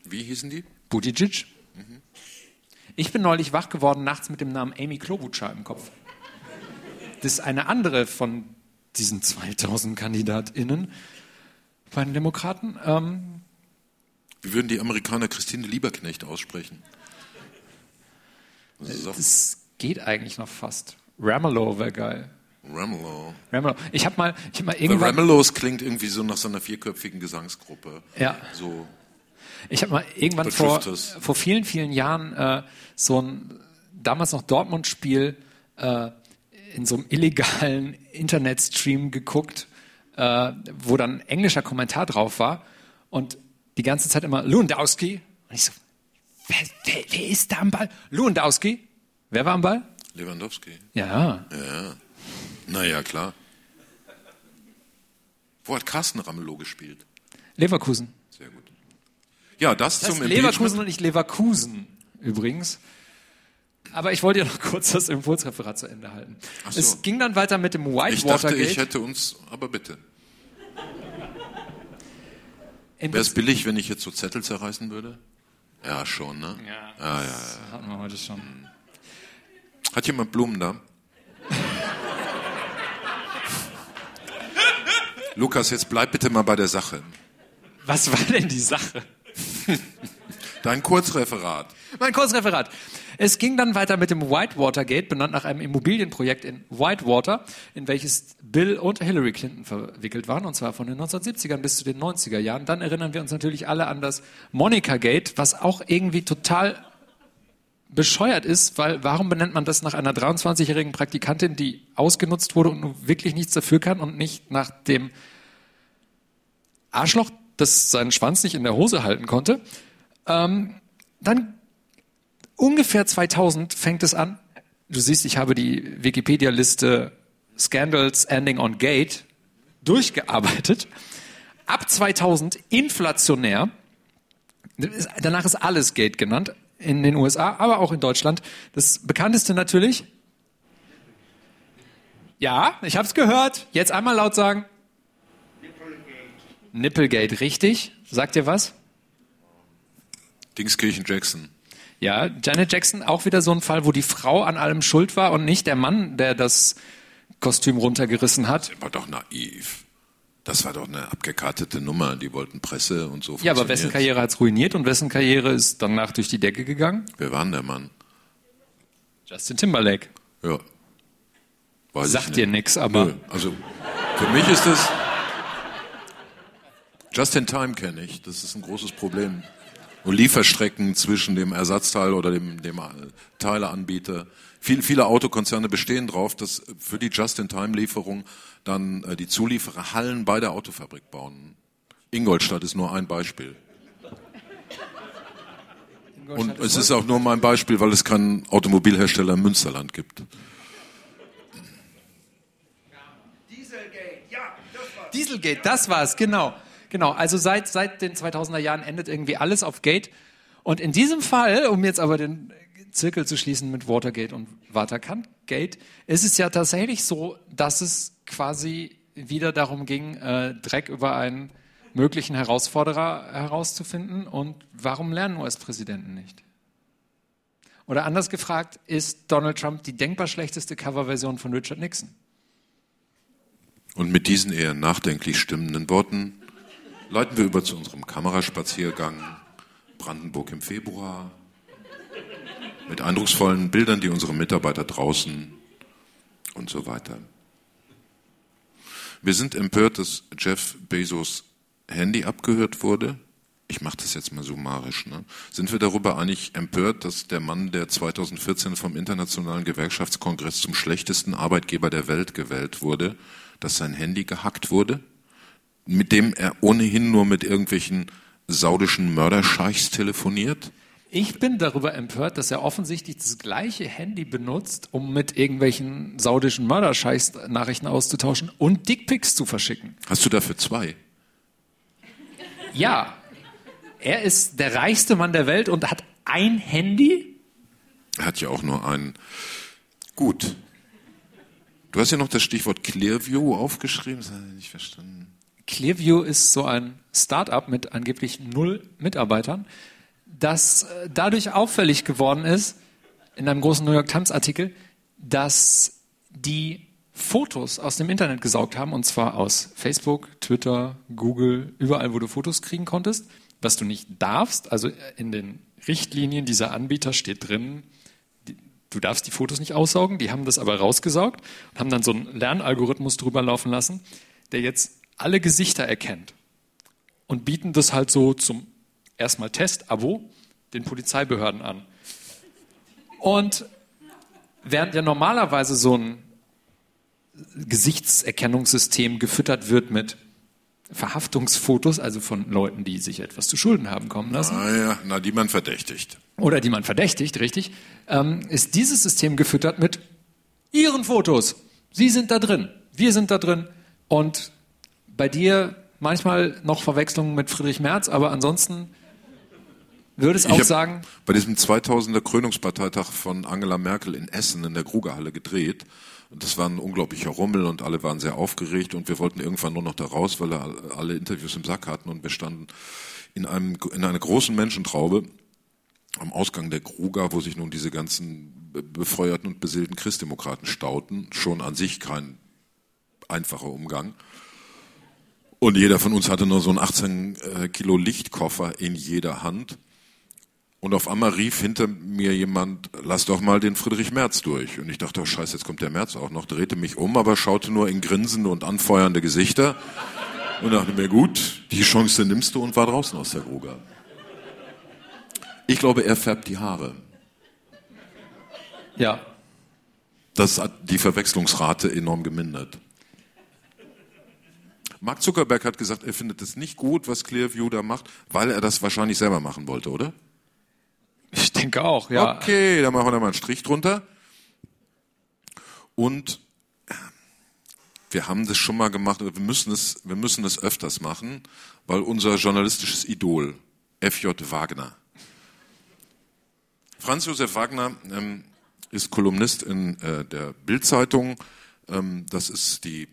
Wie hießen die? Buttigieg. Ich bin neulich wach geworden nachts mit dem Namen Amy Klobuchar im Kopf. Das ist eine andere von diesen 2000 KandidatInnen bei den Demokraten. Ähm, Wie würden die Amerikaner Christine Lieberknecht aussprechen? So, das geht eigentlich noch fast. Ramelow wäre geil. Ramelow. Ramelow. Ich habe mal, ich hab mal Weil irgendwann, Ramelows klingt irgendwie so nach so einer vierköpfigen Gesangsgruppe. Ja. So. ich habe mal irgendwann vor, es. vor vielen, vielen Jahren äh, so ein damals noch Dortmund-Spiel äh, in so einem illegalen Internetstream geguckt, äh, wo dann englischer Kommentar drauf war und die ganze Zeit immer Lewandowski. Und ich so, wer, wer, wer ist da am Ball? Lewandowski. Wer war am Ball? Lewandowski. Ja, Ja. Naja, klar. Wo hat Carsten Ramelow gespielt? Leverkusen. Sehr gut. Ja, das, Das zum Impeachment. Leverkusen und nicht Leverkusen übrigens. Aber ich wollte ja noch [laughs] kurz das Impulsreferat zu Ende halten. Ach so. Es ging dann weiter mit dem Ich dachte, Whitewater ich hätte uns, aber bitte. Wäre es billig, wenn ich jetzt so Zettel zerreißen würde? Ja, schon, ne? Ja, Ja, ja, das hatten wir heute schon. Hat jemand Blumen da? [laughs] Lukas, jetzt bleib bitte mal bei der Sache. Was war denn die Sache? [laughs] Dein Kurzreferat. Mein Kurzreferat. Es ging dann weiter mit dem Whitewater Gate, benannt nach einem Immobilienprojekt in Whitewater, in welches Bill und Hillary Clinton verwickelt waren, und zwar von den 1970ern bis zu den 90er Jahren. Dann erinnern wir uns natürlich alle an das Monica Gate, was auch irgendwie total bescheuert ist, weil warum benennt man das nach einer 23-jährigen Praktikantin, die ausgenutzt wurde und wirklich nichts dafür kann und nicht nach dem Arschloch, das seinen Schwanz nicht in der Hose halten konnte? Ähm, dann ungefähr 2000 fängt es an. Du siehst, ich habe die Wikipedia-Liste Scandals Ending on Gate durchgearbeitet. Ab 2000 inflationär. Danach ist alles Gate genannt in den USA, aber auch in Deutschland. Das bekannteste natürlich. Ja, ich habe es gehört. Jetzt einmal laut sagen. Nipplegate, richtig. Sagt ihr was? Dingskirchen Jackson. Ja, Janet Jackson, auch wieder so ein Fall, wo die Frau an allem schuld war und nicht der Mann, der das Kostüm runtergerissen hat. Der war doch naiv. Das war doch eine abgekartete Nummer. Die wollten Presse und so. Ja, aber wessen. Karriere hat's ruiniert und wessen Karriere ist danach durch die Decke gegangen? Wer war denn der Mann? Justin Timberlake. Ja. Weiß ich Sagt dir nix, aber Nö. Also, für mich ist es. Just in Time kenne ich. Das ist ein großes Problem. Und Lieferstrecken zwischen dem Ersatzteil oder dem, dem Teileanbieter. Viel, viele Autokonzerne bestehen darauf, dass für die Just-in-Time-Lieferung dann äh, die Zulieferer Hallen bei der Autofabrik bauen. Ingolstadt ist nur ein Beispiel. Und es ist auch nur mein Beispiel, weil es keinen Automobilhersteller im Münsterland gibt. Dieselgate, das war's, genau. Genau, also seit, seit den 2000er Jahren endet irgendwie alles auf Gate. Und in diesem Fall, um jetzt aber den Zirkel zu schließen mit Watergate und Waterkant-Gate, ist es ja tatsächlich so, dass es quasi wieder darum ging, äh, Dreck über einen möglichen Herausforderer herauszufinden. Und warum lernen US-Präsidenten nicht? Oder anders gefragt, ist Donald Trump die denkbar schlechteste Coverversion von Richard Nixon? Und mit diesen eher nachdenklich stimmenden Worten leiten wir über zu unserem Kameraspaziergang Brandenburg im Februar mit eindrucksvollen Bildern, die unsere Mitarbeiter draußen und so weiter. Wir sind empört, dass Jeff Bezos Handy abgehört wurde. Ich mache das jetzt mal summarisch. Ne? Sind wir darüber eigentlich empört, dass der Mann, der 2014 vom Internationalen Gewerkschaftskongress zum schlechtesten Arbeitgeber der Welt gewählt wurde, dass sein Handy gehackt wurde, mit dem er ohnehin nur mit irgendwelchen saudischen Mörderscheichs telefoniert? Ich bin darüber empört, dass er offensichtlich das gleiche Handy benutzt, um mit irgendwelchen saudischen Mörderscheichs Nachrichten auszutauschen und Dickpics zu verschicken. Hast du dafür zwei? Ja. Er ist der reichste Mann der Welt und hat ein Handy? Er hat ja auch nur ein. Gut. Du hast ja noch das Stichwort Clearview aufgeschrieben, das habe ich nicht verstanden. Clearview ist so ein Start-up mit angeblich null Mitarbeitern, das äh, dadurch auffällig geworden ist, in einem großen New York Times Artikel, dass die Fotos aus dem Internet gesaugt haben, und zwar aus Facebook, Twitter, Google, überall, wo du Fotos kriegen konntest, was du nicht darfst. Also in den Richtlinien dieser Anbieter steht drin, du darfst die Fotos nicht aussaugen, die haben das aber rausgesaugt und haben dann so einen Lernalgorithmus drüber laufen lassen, der jetzt alle Gesichter erkennt und bieten das halt so zum erstmal Test-Abo den Polizeibehörden an. Und während ja normalerweise so ein Gesichtserkennungssystem gefüttert wird mit Verhaftungsfotos, also von Leuten, die sich etwas zu Schulden haben kommen lassen. Ah ja, na, die man verdächtigt. Oder die man verdächtigt, richtig, ähm, ist dieses System gefüttert mit Ihren Fotos. Sie sind da drin, wir sind da drin. Und bei dir manchmal noch Verwechslungen mit Friedrich Merz, aber ansonsten würde es auch sagen. Bei diesem 2000er Krönungsparteitag von Angela Merkel in Essen in der Krugerhalle gedreht. Und das war ein unglaublicher Rummel und alle waren sehr aufgeregt und wir wollten irgendwann nur noch da raus, weil alle Interviews im Sack hatten und wir standen in einem, in einer großen Menschentraube am Ausgang der Kruger, wo sich nun diese ganzen befeuerten und beseelten Christdemokraten stauten. Schon an sich kein einfacher Umgang. Und jeder von uns hatte nur so einen 18 äh, Kilo Lichtkoffer in jeder Hand. Und auf einmal rief hinter mir jemand, lass doch mal den Friedrich Merz durch. Und ich dachte, oh scheiße, jetzt kommt der Merz auch noch, drehte mich um, aber schaute nur in grinsende und anfeuernde Gesichter und dachte mir, gut, die Chance nimmst du und war draußen aus der Gruga. Ich glaube, er färbt die Haare. Ja. Das hat die Verwechslungsrate enorm gemindert. Mark Zuckerberg hat gesagt, er findet es nicht gut, was Clearview da macht, weil er das wahrscheinlich selber machen wollte, oder? Ich denke auch, ja. Okay, dann machen wir da mal einen Strich drunter. Und wir haben das schon mal gemacht, wir müssen es, wir müssen es öfters machen, weil unser journalistisches Idol, F.J. Wagner, Franz Josef Wagner ähm, ist Kolumnist in äh, der Bildzeitung. Ähm, das ist die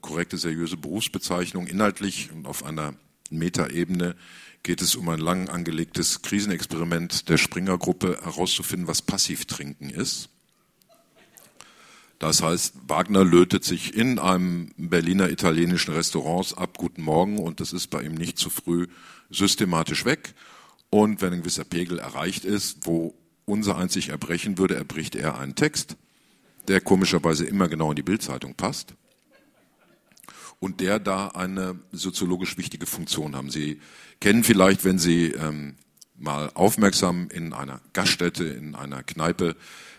korrekte, seriöse Berufsbezeichnung. Inhaltlich und auf einer Metaebene geht es um ein lang angelegtes Krisenexperiment der Springer-Gruppe herauszufinden, was Passivtrinken ist. Das heißt, Wagner lötet sich in einem Berliner italienischen Restaurant ab Guten Morgen und das ist bei ihm nicht zu früh systematisch weg. Und wenn ein gewisser Pegel erreicht ist, wo unser einzig erbrechen würde, erbricht er einen Text, der komischerweise immer genau in die Bildzeitung passt und der da eine soziologisch wichtige Funktion haben. Sie kennen vielleicht, wenn Sie ähm, mal aufmerksam in einer Gaststätte, in einer Kneipe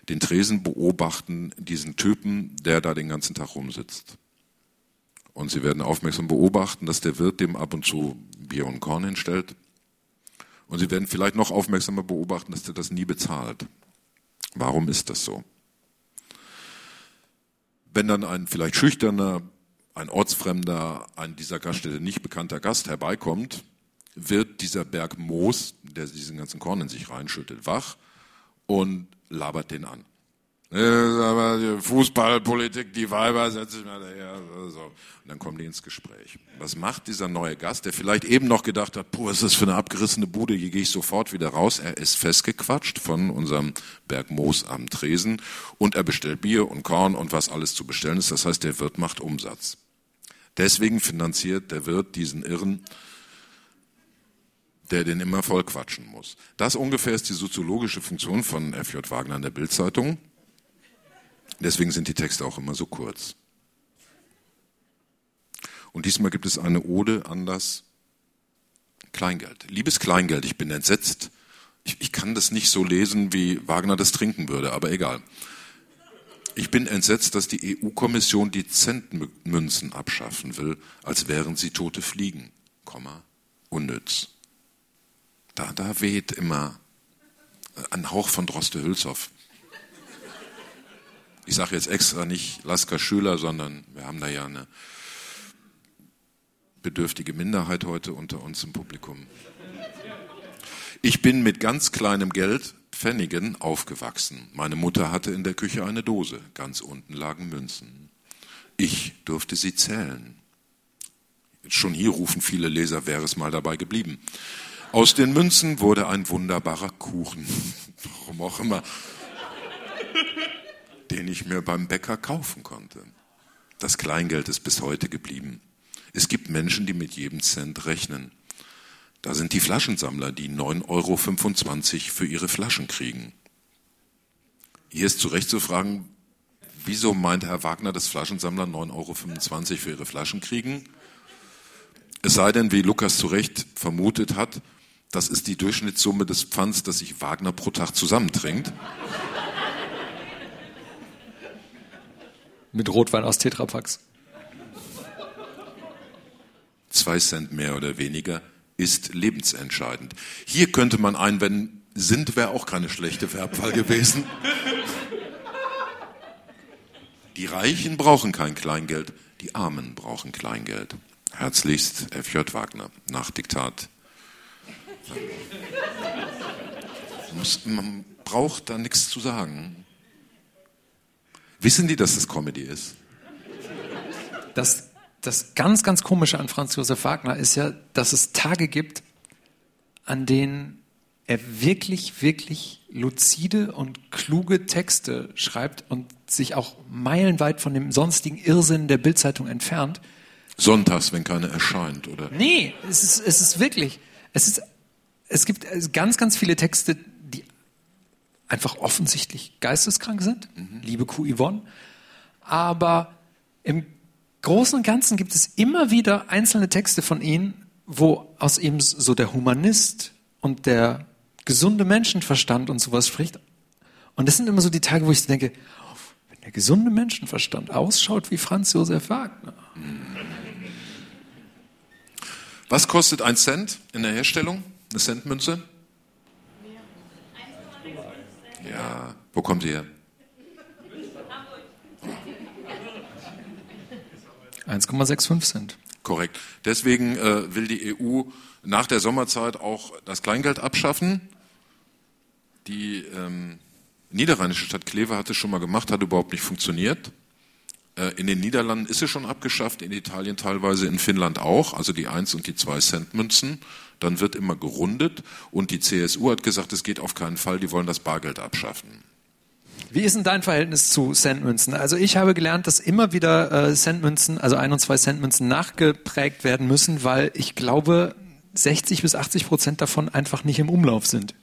den Tresen beobachten, diesen Typen, der da den ganzen Tag rumsitzt. Und Sie werden aufmerksam beobachten, dass der Wirt dem ab und zu Bier und Korn hinstellt. Und Sie werden vielleicht noch aufmerksamer beobachten, dass der das nie bezahlt. Warum ist das so? Wenn dann ein vielleicht schüchterner, ein ortsfremder, ein dieser Gaststätte nicht bekannter Gast herbeikommt, wird dieser Berg Moos, der diesen ganzen Korn in sich reinschüttet, wach und labert den an. Fußballpolitik, die Weiber, setz sich mal daher. So. Und dann kommen die ins Gespräch. Was macht dieser neue Gast, der vielleicht eben noch gedacht hat, puh, was ist das für eine abgerissene Bude, hier gehe ich sofort wieder raus. Er ist festgequatscht von unserem Berg Moos am Tresen und er bestellt Bier und Korn und was alles zu bestellen ist. Das heißt, der Wirt macht Umsatz. Deswegen finanziert der Wirt diesen Irren, der den immer voll quatschen muss. Das ungefähr ist die soziologische Funktion von F.J. Wagner in der Bildzeitung. Deswegen sind die Texte auch immer so kurz. Und diesmal gibt es eine Ode an das Kleingeld. Liebes Kleingeld, ich bin entsetzt. Ich, ich kann das nicht so lesen, wie Wagner das trinken würde, aber egal. Ich bin entsetzt, dass die EU-Kommission die Centmünzen abschaffen will, als wären sie tote Fliegen. Komma, unnütz. Da, da weht immer ein Hauch von Droste Hülshoff ich sage jetzt extra nicht Lasker Schüler, sondern wir haben da ja eine bedürftige Minderheit heute unter uns im Publikum. Ich bin mit ganz kleinem Geld, Pfennigen, aufgewachsen. Meine Mutter hatte in der Küche eine Dose. Ganz unten lagen Münzen. Ich durfte sie zählen. Schon hier rufen viele Leser, wäre es mal dabei geblieben. Aus den Münzen wurde ein wunderbarer Kuchen. [laughs] Warum auch immer den ich mir beim Bäcker kaufen konnte. Das Kleingeld ist bis heute geblieben. Es gibt Menschen, die mit jedem Cent rechnen. Da sind die Flaschensammler, die 9,25 Euro für ihre Flaschen kriegen. Hier ist zu Recht zu fragen, wieso meint Herr Wagner, dass Flaschensammler 9,25 Euro für ihre Flaschen kriegen? Es sei denn, wie Lukas zu Recht vermutet hat, das ist die Durchschnittssumme des Pfands, das sich Wagner pro Tag zusammentrinkt. Mit Rotwein aus Tetrapacks. Zwei Cent mehr oder weniger ist lebensentscheidend. Hier könnte man einwenden, sind wäre auch keine schlechte Verbwahl gewesen. Die Reichen brauchen kein Kleingeld, die Armen brauchen Kleingeld. Herzlichst F.J. Wagner, nach Diktat. Man braucht da nichts zu sagen. Wissen die, dass das Comedy ist? Das, das ganz, ganz Komische an Franz Josef Wagner ist ja, dass es Tage gibt, an denen er wirklich, wirklich luzide und kluge Texte schreibt und sich auch meilenweit von dem sonstigen Irrsinn der Bildzeitung entfernt. Sonntags, wenn keiner erscheint, oder? Nee, es ist, es ist wirklich, es ist, es gibt ganz, ganz viele Texte, einfach offensichtlich geisteskrank sind, mhm. liebe Kuh Yvonne. Aber im Großen und Ganzen gibt es immer wieder einzelne Texte von ihnen, wo aus ihm so der Humanist und der gesunde Menschenverstand und sowas spricht. Und das sind immer so die Tage, wo ich denke, wenn der gesunde Menschenverstand ausschaut wie Franz Josef Wagner. Was kostet ein Cent in der Herstellung? Eine Centmünze? Ja, wo kommt ihr her? 1,65 Cent. Korrekt. Deswegen äh, will die EU nach der Sommerzeit auch das Kleingeld abschaffen. Die ähm, niederrheinische Stadt Kleve hat es schon mal gemacht, hat überhaupt nicht funktioniert. Äh, in den Niederlanden ist es schon abgeschafft, in Italien teilweise, in Finnland auch, also die 1 und die 2 Cent Münzen dann wird immer gerundet und die CSU hat gesagt, es geht auf keinen Fall, die wollen das Bargeld abschaffen. Wie ist denn dein Verhältnis zu Centmünzen? Also ich habe gelernt, dass immer wieder äh, Centmünzen, also ein und zwei Centmünzen nachgeprägt werden müssen, weil ich glaube, 60 bis 80 Prozent davon einfach nicht im Umlauf sind.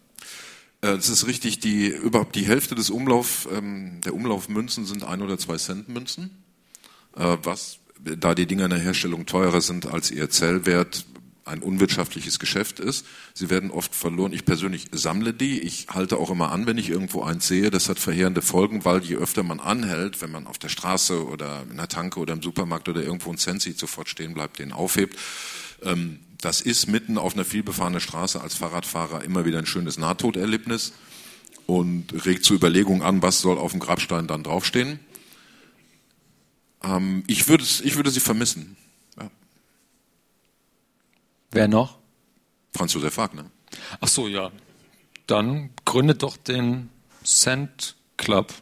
Äh, das ist richtig. Die überhaupt die Hälfte des Umlauf ähm, der Umlaufmünzen sind ein oder zwei Cent Münzen, äh, was da die Dinger in der Herstellung teurer sind als ihr Zellwert, ein unwirtschaftliches Geschäft ist. Sie werden oft verloren. Ich persönlich sammle die. Ich halte auch immer an, wenn ich irgendwo eins sehe. Das hat verheerende Folgen, weil je öfter man anhält, wenn man auf der Straße oder in der Tanke oder im Supermarkt oder irgendwo ein Cent sofort stehen bleibt, den aufhebt. Ähm, das ist mitten auf einer vielbefahrenen Straße als Fahrradfahrer immer wieder ein schönes Nahtoderlebnis und regt zur Überlegung an, was soll auf dem Grabstein dann draufstehen. Ähm, ich, würde, ich würde sie vermissen. Wer noch? Franz Josef Wagner. Ach so, ja. Dann gründet doch den Cent Club.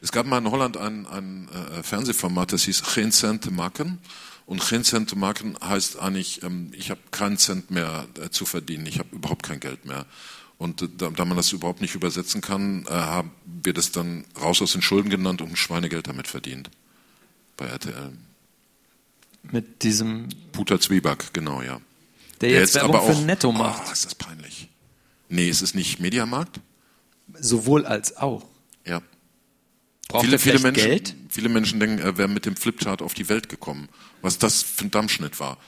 Es gab mal in Holland ein, ein äh, Fernsehformat, das hieß Geen Cent Marken. Und Geen Cent Marken heißt eigentlich, ähm, ich habe keinen Cent mehr äh, zu verdienen, ich habe überhaupt kein Geld mehr. Und äh, da, da, man das überhaupt nicht übersetzen kann, äh, haben wir das dann raus aus den Schulden genannt und ein Schweinegeld damit verdient. Bei RTL. Mit diesem. Puter Zwieback, genau, ja. Der, der jetzt, jetzt aber auch, für Netto macht. Oh, ist das peinlich. Nee, ist es nicht Mediamarkt? Sowohl als auch. Ja. Braucht viele, viele Menschen, Geld? Viele Menschen denken, er wäre mit dem Flipchart auf die Welt gekommen. Was das für ein Dammschnitt war.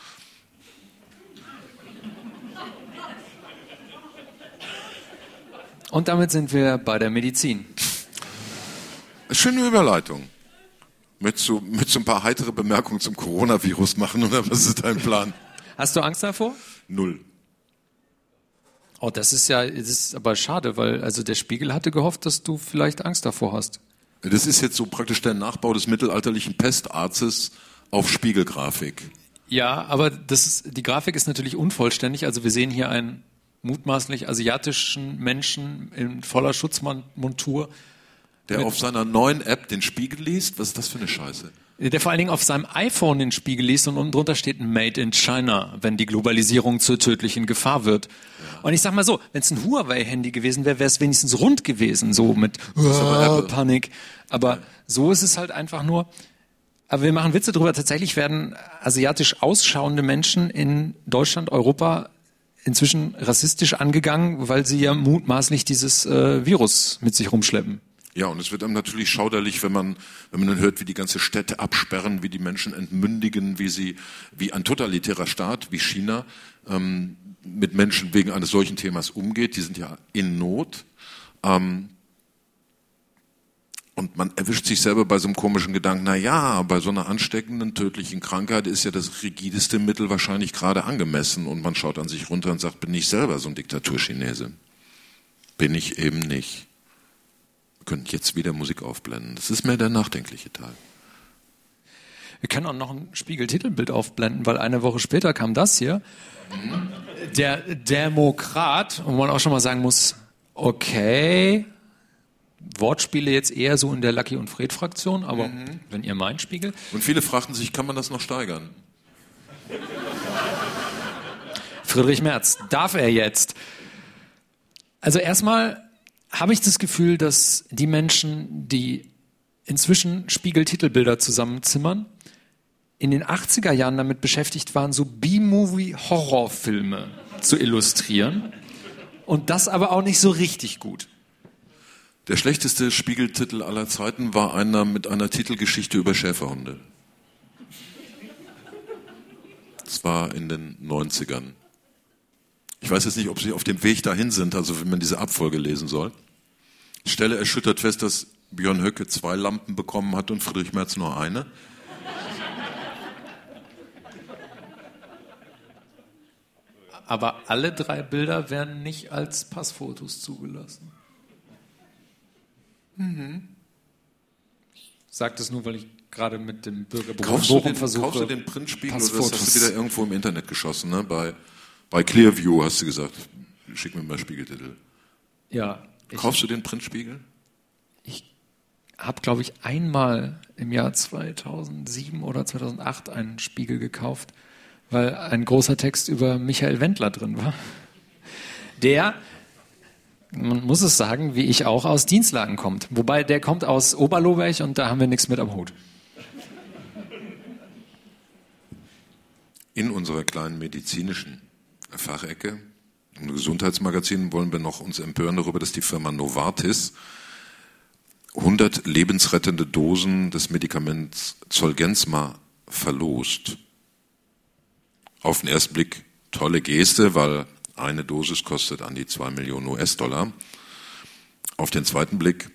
Und damit sind wir bei der Medizin. Schöne Überleitung. Möchtest du, möchtest du ein paar heitere Bemerkungen zum Coronavirus machen oder was ist dein Plan? Hast du Angst davor? Null. Oh, das ist ja, das ist aber schade, weil also der Spiegel hatte gehofft, dass du vielleicht Angst davor hast. Das ist jetzt so praktisch der Nachbau des mittelalterlichen Pestarztes auf Spiegelgrafik. Ja, aber das ist, die Grafik ist natürlich unvollständig. Also wir sehen hier einen mutmaßlich asiatischen Menschen in voller Schutzmontur. Der auf seiner neuen App den Spiegel liest? Was ist das für eine Scheiße? Der vor allen Dingen auf seinem iPhone den Spiegel liest und unten drunter steht Made in China, wenn die Globalisierung zur tödlichen Gefahr wird. Ja. Und ich sag mal so, wenn es ein Huawei-Handy gewesen wäre, wäre es wenigstens rund gewesen, so mit uh, Panik. Aber ja. so ist es halt einfach nur. Aber wir machen Witze drüber. Tatsächlich werden asiatisch ausschauende Menschen in Deutschland, Europa inzwischen rassistisch angegangen, weil sie ja mutmaßlich dieses äh, Virus mit sich rumschleppen. Ja, und es wird einem natürlich schauderlich, wenn man, wenn man dann hört, wie die ganze Städte absperren, wie die Menschen entmündigen, wie sie, wie ein totalitärer Staat wie China ähm, mit Menschen wegen eines solchen Themas umgeht. Die sind ja in Not. Ähm, und man erwischt sich selber bei so einem komischen Gedanken, na ja, bei so einer ansteckenden, tödlichen Krankheit ist ja das rigideste Mittel wahrscheinlich gerade angemessen und man schaut an sich runter und sagt, bin ich selber so ein Diktaturchinese? Bin ich eben nicht. Können jetzt wieder Musik aufblenden. Das ist mehr der nachdenkliche Teil. Wir können auch noch ein Spiegeltitelbild aufblenden, weil eine Woche später kam das hier. Der Demokrat, wo man auch schon mal sagen muss, okay, Wortspiele jetzt eher so in der Lucky und Fred Fraktion, aber mhm. wenn ihr meint, Spiegel. Und viele fragten sich, kann man das noch steigern? Friedrich Merz, darf er jetzt? Also erstmal habe ich das Gefühl, dass die Menschen, die inzwischen Spiegel-Titelbilder zusammenzimmern, in den 80er Jahren damit beschäftigt waren, so B-Movie-Horrorfilme zu illustrieren. Und das aber auch nicht so richtig gut. Der schlechteste Spiegeltitel aller Zeiten war einer mit einer Titelgeschichte über Schäferhunde. Das war in den 90ern. Ich weiß jetzt nicht, ob Sie auf dem Weg dahin sind, also wenn man diese Abfolge lesen soll. Ich stelle erschüttert fest, dass Björn Höcke zwei Lampen bekommen hat und Friedrich Merz nur eine. Aber alle drei Bilder werden nicht als Passfotos zugelassen. Mhm. Ich sage das nur, weil ich gerade mit dem Bürgerbuch kaufst Bochum versuche. Kaufst du den Printspiegel oder das hast du wieder irgendwo im Internet geschossen? Ne? Bei, bei Clearview hast du gesagt, schick mir mal Spiegeltitel. Ja. Kaufst du den Printspiegel? Ich habe, glaube ich, einmal im Jahr 2007 oder 2008 einen Spiegel gekauft, weil ein großer Text über Michael Wendler drin war. Der man muss es sagen, wie ich auch aus Dienstlagen kommt. Wobei der kommt aus Oberloberg und da haben wir nichts mit am Hut. In unserer kleinen medizinischen Fachecke, im Gesundheitsmagazin, wollen wir noch uns empören darüber, dass die Firma Novartis 100 lebensrettende Dosen des Medikaments Zolgensma verlost. Auf den ersten Blick tolle Geste, weil eine Dosis kostet an die zwei Millionen US-Dollar. Auf den zweiten Blick,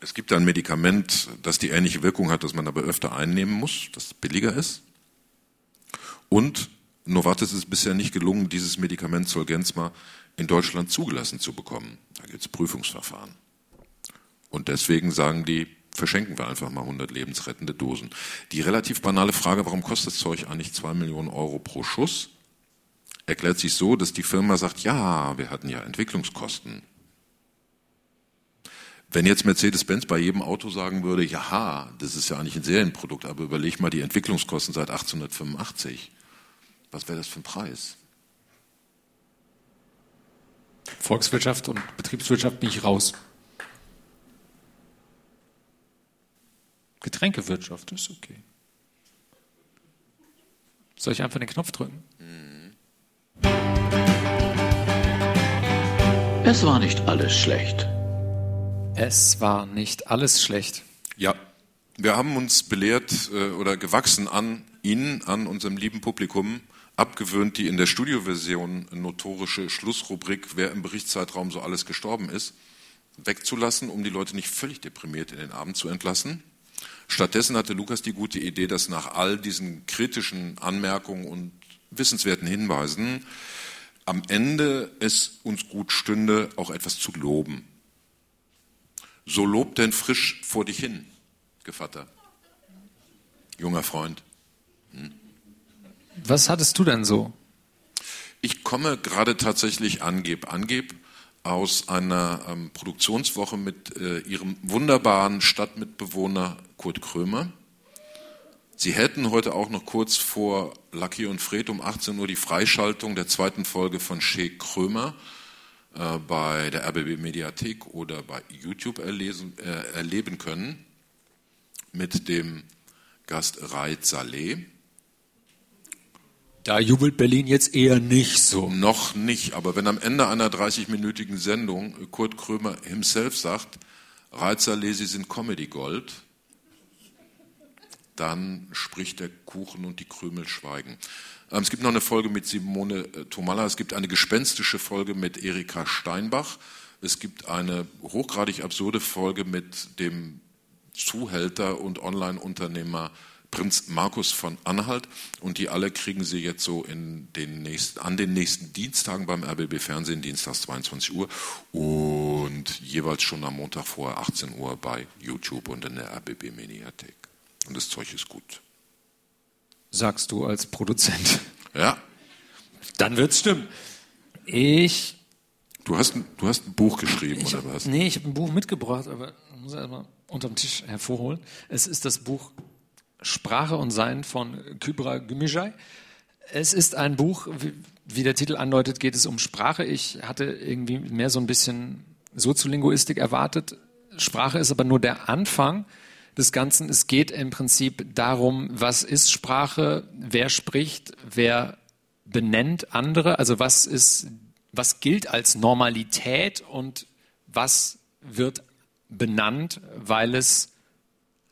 es gibt ein Medikament, das die ähnliche Wirkung hat, das man aber öfter einnehmen muss, das billiger ist. Und Novartis ist bisher nicht gelungen, dieses Medikament Zolgensma in Deutschland zugelassen zu bekommen. Da gibt es Prüfungsverfahren. Und deswegen sagen die, verschenken wir einfach mal 100 lebensrettende Dosen. Die relativ banale Frage, warum kostet das Zeug eigentlich 2 Millionen Euro pro Schuss, erklärt sich so, dass die Firma sagt, ja, wir hatten ja Entwicklungskosten. Wenn jetzt Mercedes-Benz bei jedem Auto sagen würde, ja, das ist ja eigentlich ein Serienprodukt, aber überleg mal die Entwicklungskosten seit 1885. Was wäre das für ein Preis? Volkswirtschaft und Betriebswirtschaft bin ich raus. Getränkewirtschaft ist okay. Soll ich einfach den Knopf drücken? Es war nicht alles schlecht. Es war nicht alles schlecht. Ja, wir haben uns belehrt äh, oder gewachsen an Ihnen, an unserem lieben Publikum, abgewöhnt die in der Studioversion notorische Schlussrubrik, wer im Berichtszeitraum so alles gestorben ist, wegzulassen, um die Leute nicht völlig deprimiert in den Abend zu entlassen. Stattdessen hatte Lukas die gute Idee, dass nach all diesen kritischen Anmerkungen und wissenswerten Hinweisen am Ende es uns gut stünde, auch etwas zu loben. So lob denn frisch vor dich hin, Gevatter. Junger Freund. Was hattest du denn so? Ich komme gerade tatsächlich angeb, angeb aus einer ähm, Produktionswoche mit äh, ihrem wunderbaren Stadtmitbewohner Kurt Krömer. Sie hätten heute auch noch kurz vor Lucky und Fred um 18 Uhr die Freischaltung der zweiten Folge von Shea Krömer äh, bei der RBB Mediathek oder bei YouTube erlesen, äh, erleben können mit dem Gast Raid Saleh. Da jubelt Berlin jetzt eher nicht so. Noch nicht, aber wenn am Ende einer 30-minütigen Sendung Kurt Krömer himself sagt, Saleh, Sie sind Comedy Gold, dann spricht der Kuchen und die Krümel schweigen. Ähm, es gibt noch eine Folge mit Simone äh, Tomalla, es gibt eine gespenstische Folge mit Erika Steinbach, es gibt eine hochgradig absurde Folge mit dem Zuhälter und Online-Unternehmer Prinz Markus von Anhalt und die alle kriegen Sie jetzt so in den nächsten, an den nächsten Dienstagen beim RBB Fernsehen, dienstags 22 Uhr und jeweils schon am Montag vorher 18 Uhr bei YouTube und in der RBB Mediathek. Und das Zeug ist gut. Sagst du als Produzent. Ja. Dann wird's stimmen. Ich. Du hast, ein, du hast ein Buch geschrieben, oder was? Nee, ich habe ein Buch mitgebracht, aber ich muss erstmal unterm Tisch hervorholen. Es ist das Buch Sprache und Sein von Kybra Gümüşay. Es ist ein Buch, wie der Titel andeutet, geht es um Sprache. Ich hatte irgendwie mehr so ein bisschen Soziolinguistik erwartet. Sprache ist aber nur der Anfang des Ganzen. Es geht im Prinzip darum, was ist Sprache, wer spricht, wer benennt andere, also was ist, was gilt als Normalität und was wird benannt, weil es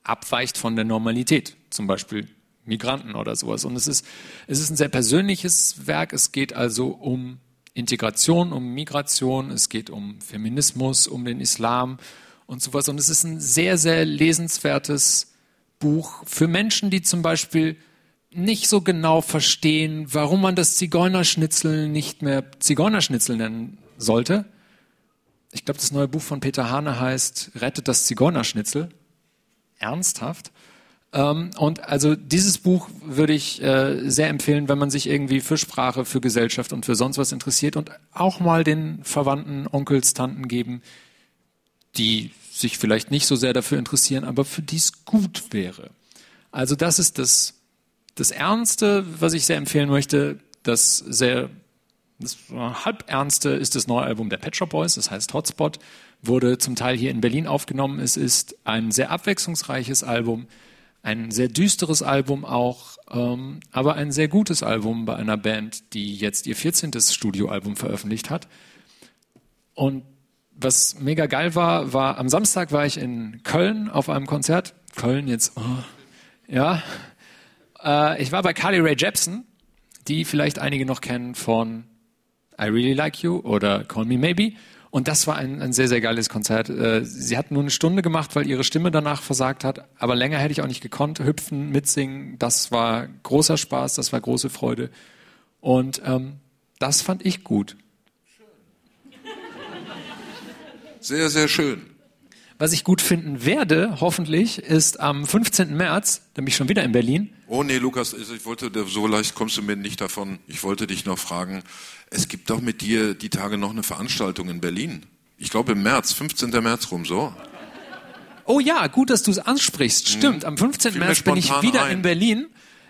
abweicht von der Normalität zum Beispiel Migranten oder sowas. Und es ist, es ist ein sehr persönliches Werk. Es geht also um Integration, um Migration, es geht um Feminismus, um den Islam und sowas. Und es ist ein sehr, sehr lesenswertes Buch für Menschen, die zum Beispiel nicht so genau verstehen, warum man das Zigeunerschnitzel nicht mehr Zigeunerschnitzel nennen sollte. Ich glaube, das neue Buch von Peter Hane heißt Rettet das Zigeunerschnitzel. Ernsthaft. Ähm, und also dieses Buch würde ich äh, sehr empfehlen, wenn man sich irgendwie für Sprache, für Gesellschaft und für sonst was interessiert und auch mal den Verwandten, Onkels, Tanten geben, die sich vielleicht nicht so sehr dafür interessieren, aber für die es gut wäre. Also das ist das, das Ernste, was ich sehr empfehlen möchte. Das sehr das halbernste ist das neue Album der Pet Shop Boys, das heißt Hotspot, wurde zum Teil hier in Berlin aufgenommen. Es ist ein sehr abwechslungsreiches Album ein sehr düsteres Album auch, ähm, aber ein sehr gutes Album bei einer Band, die jetzt ihr 14. Studioalbum veröffentlicht hat. Und was mega geil war, war am Samstag war ich in Köln auf einem Konzert. Köln jetzt, oh, ja. Äh, ich war bei Carly Rae Jepsen, die vielleicht einige noch kennen von I Really Like You oder Call Me Maybe. Und das war ein, ein sehr, sehr geiles Konzert. Äh, sie hat nur eine Stunde gemacht, weil ihre Stimme danach versagt hat. Aber länger hätte ich auch nicht gekonnt. Hüpfen, mitsingen, das war großer Spaß, das war große Freude. Und ähm, das fand ich gut. Sehr, sehr schön. Was ich gut finden werde, hoffentlich, ist am 15. März, nämlich schon wieder in Berlin. Oh nee, Lukas, ich wollte, so leicht kommst du mir nicht davon. Ich wollte dich noch fragen, es gibt doch mit dir die Tage noch eine Veranstaltung in Berlin. Ich glaube im März, 15. März rum, so. Oh ja, gut, dass du es ansprichst. Stimmt, am 15. Fiel mir März bin ich wieder ein. in Berlin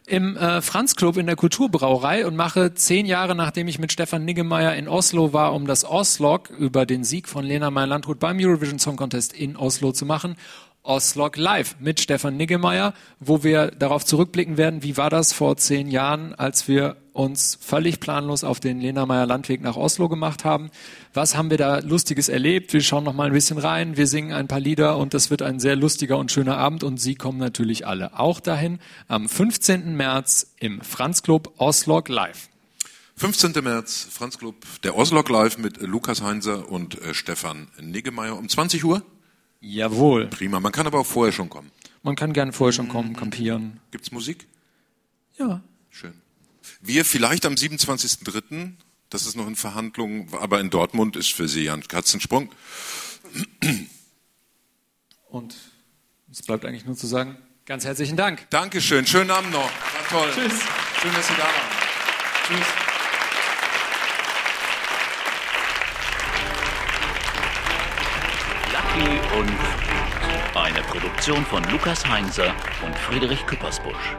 im äh, Franz Club in der Kulturbrauerei und mache zehn Jahre, nachdem ich mit Stefan Niggemeier in Oslo war, um das Oslog über den Sieg von Lena Meyer-Landrut beim Eurovision Song Contest in Oslo zu machen. Oslog Live mit Stefan Niggemeier, wo wir darauf zurückblicken werden, wie war das vor zehn Jahren, als wir uns völlig planlos auf den Lena Meyer Landweg nach Oslo gemacht haben. Was haben wir da Lustiges erlebt? Wir schauen noch mal ein bisschen rein, wir singen ein paar Lieder und das wird ein sehr lustiger und schöner Abend und Sie kommen natürlich alle auch dahin am 15. März im Franz Club Oslog Live. 15. März, Franz Club, der Oslog Live mit Lukas Heinzer und äh, Stefan Niggemeier um 20 Uhr. Jawohl. Prima, man kann aber auch vorher schon kommen. Man kann gerne vorher schon kommen, kampieren. Gibt's Musik? Ja. Schön. Wir vielleicht am 27.03., das ist noch in Verhandlungen, aber in Dortmund ist für Sie ja ein Katzensprung. Und es bleibt eigentlich nur zu sagen, ganz herzlichen Dank. Dankeschön, schönen Abend noch. War toll. Tschüss. Schön, dass Sie da waren. Tschüss. Lucky und eine Produktion von Lukas Heinzer und Friedrich Küppersbusch.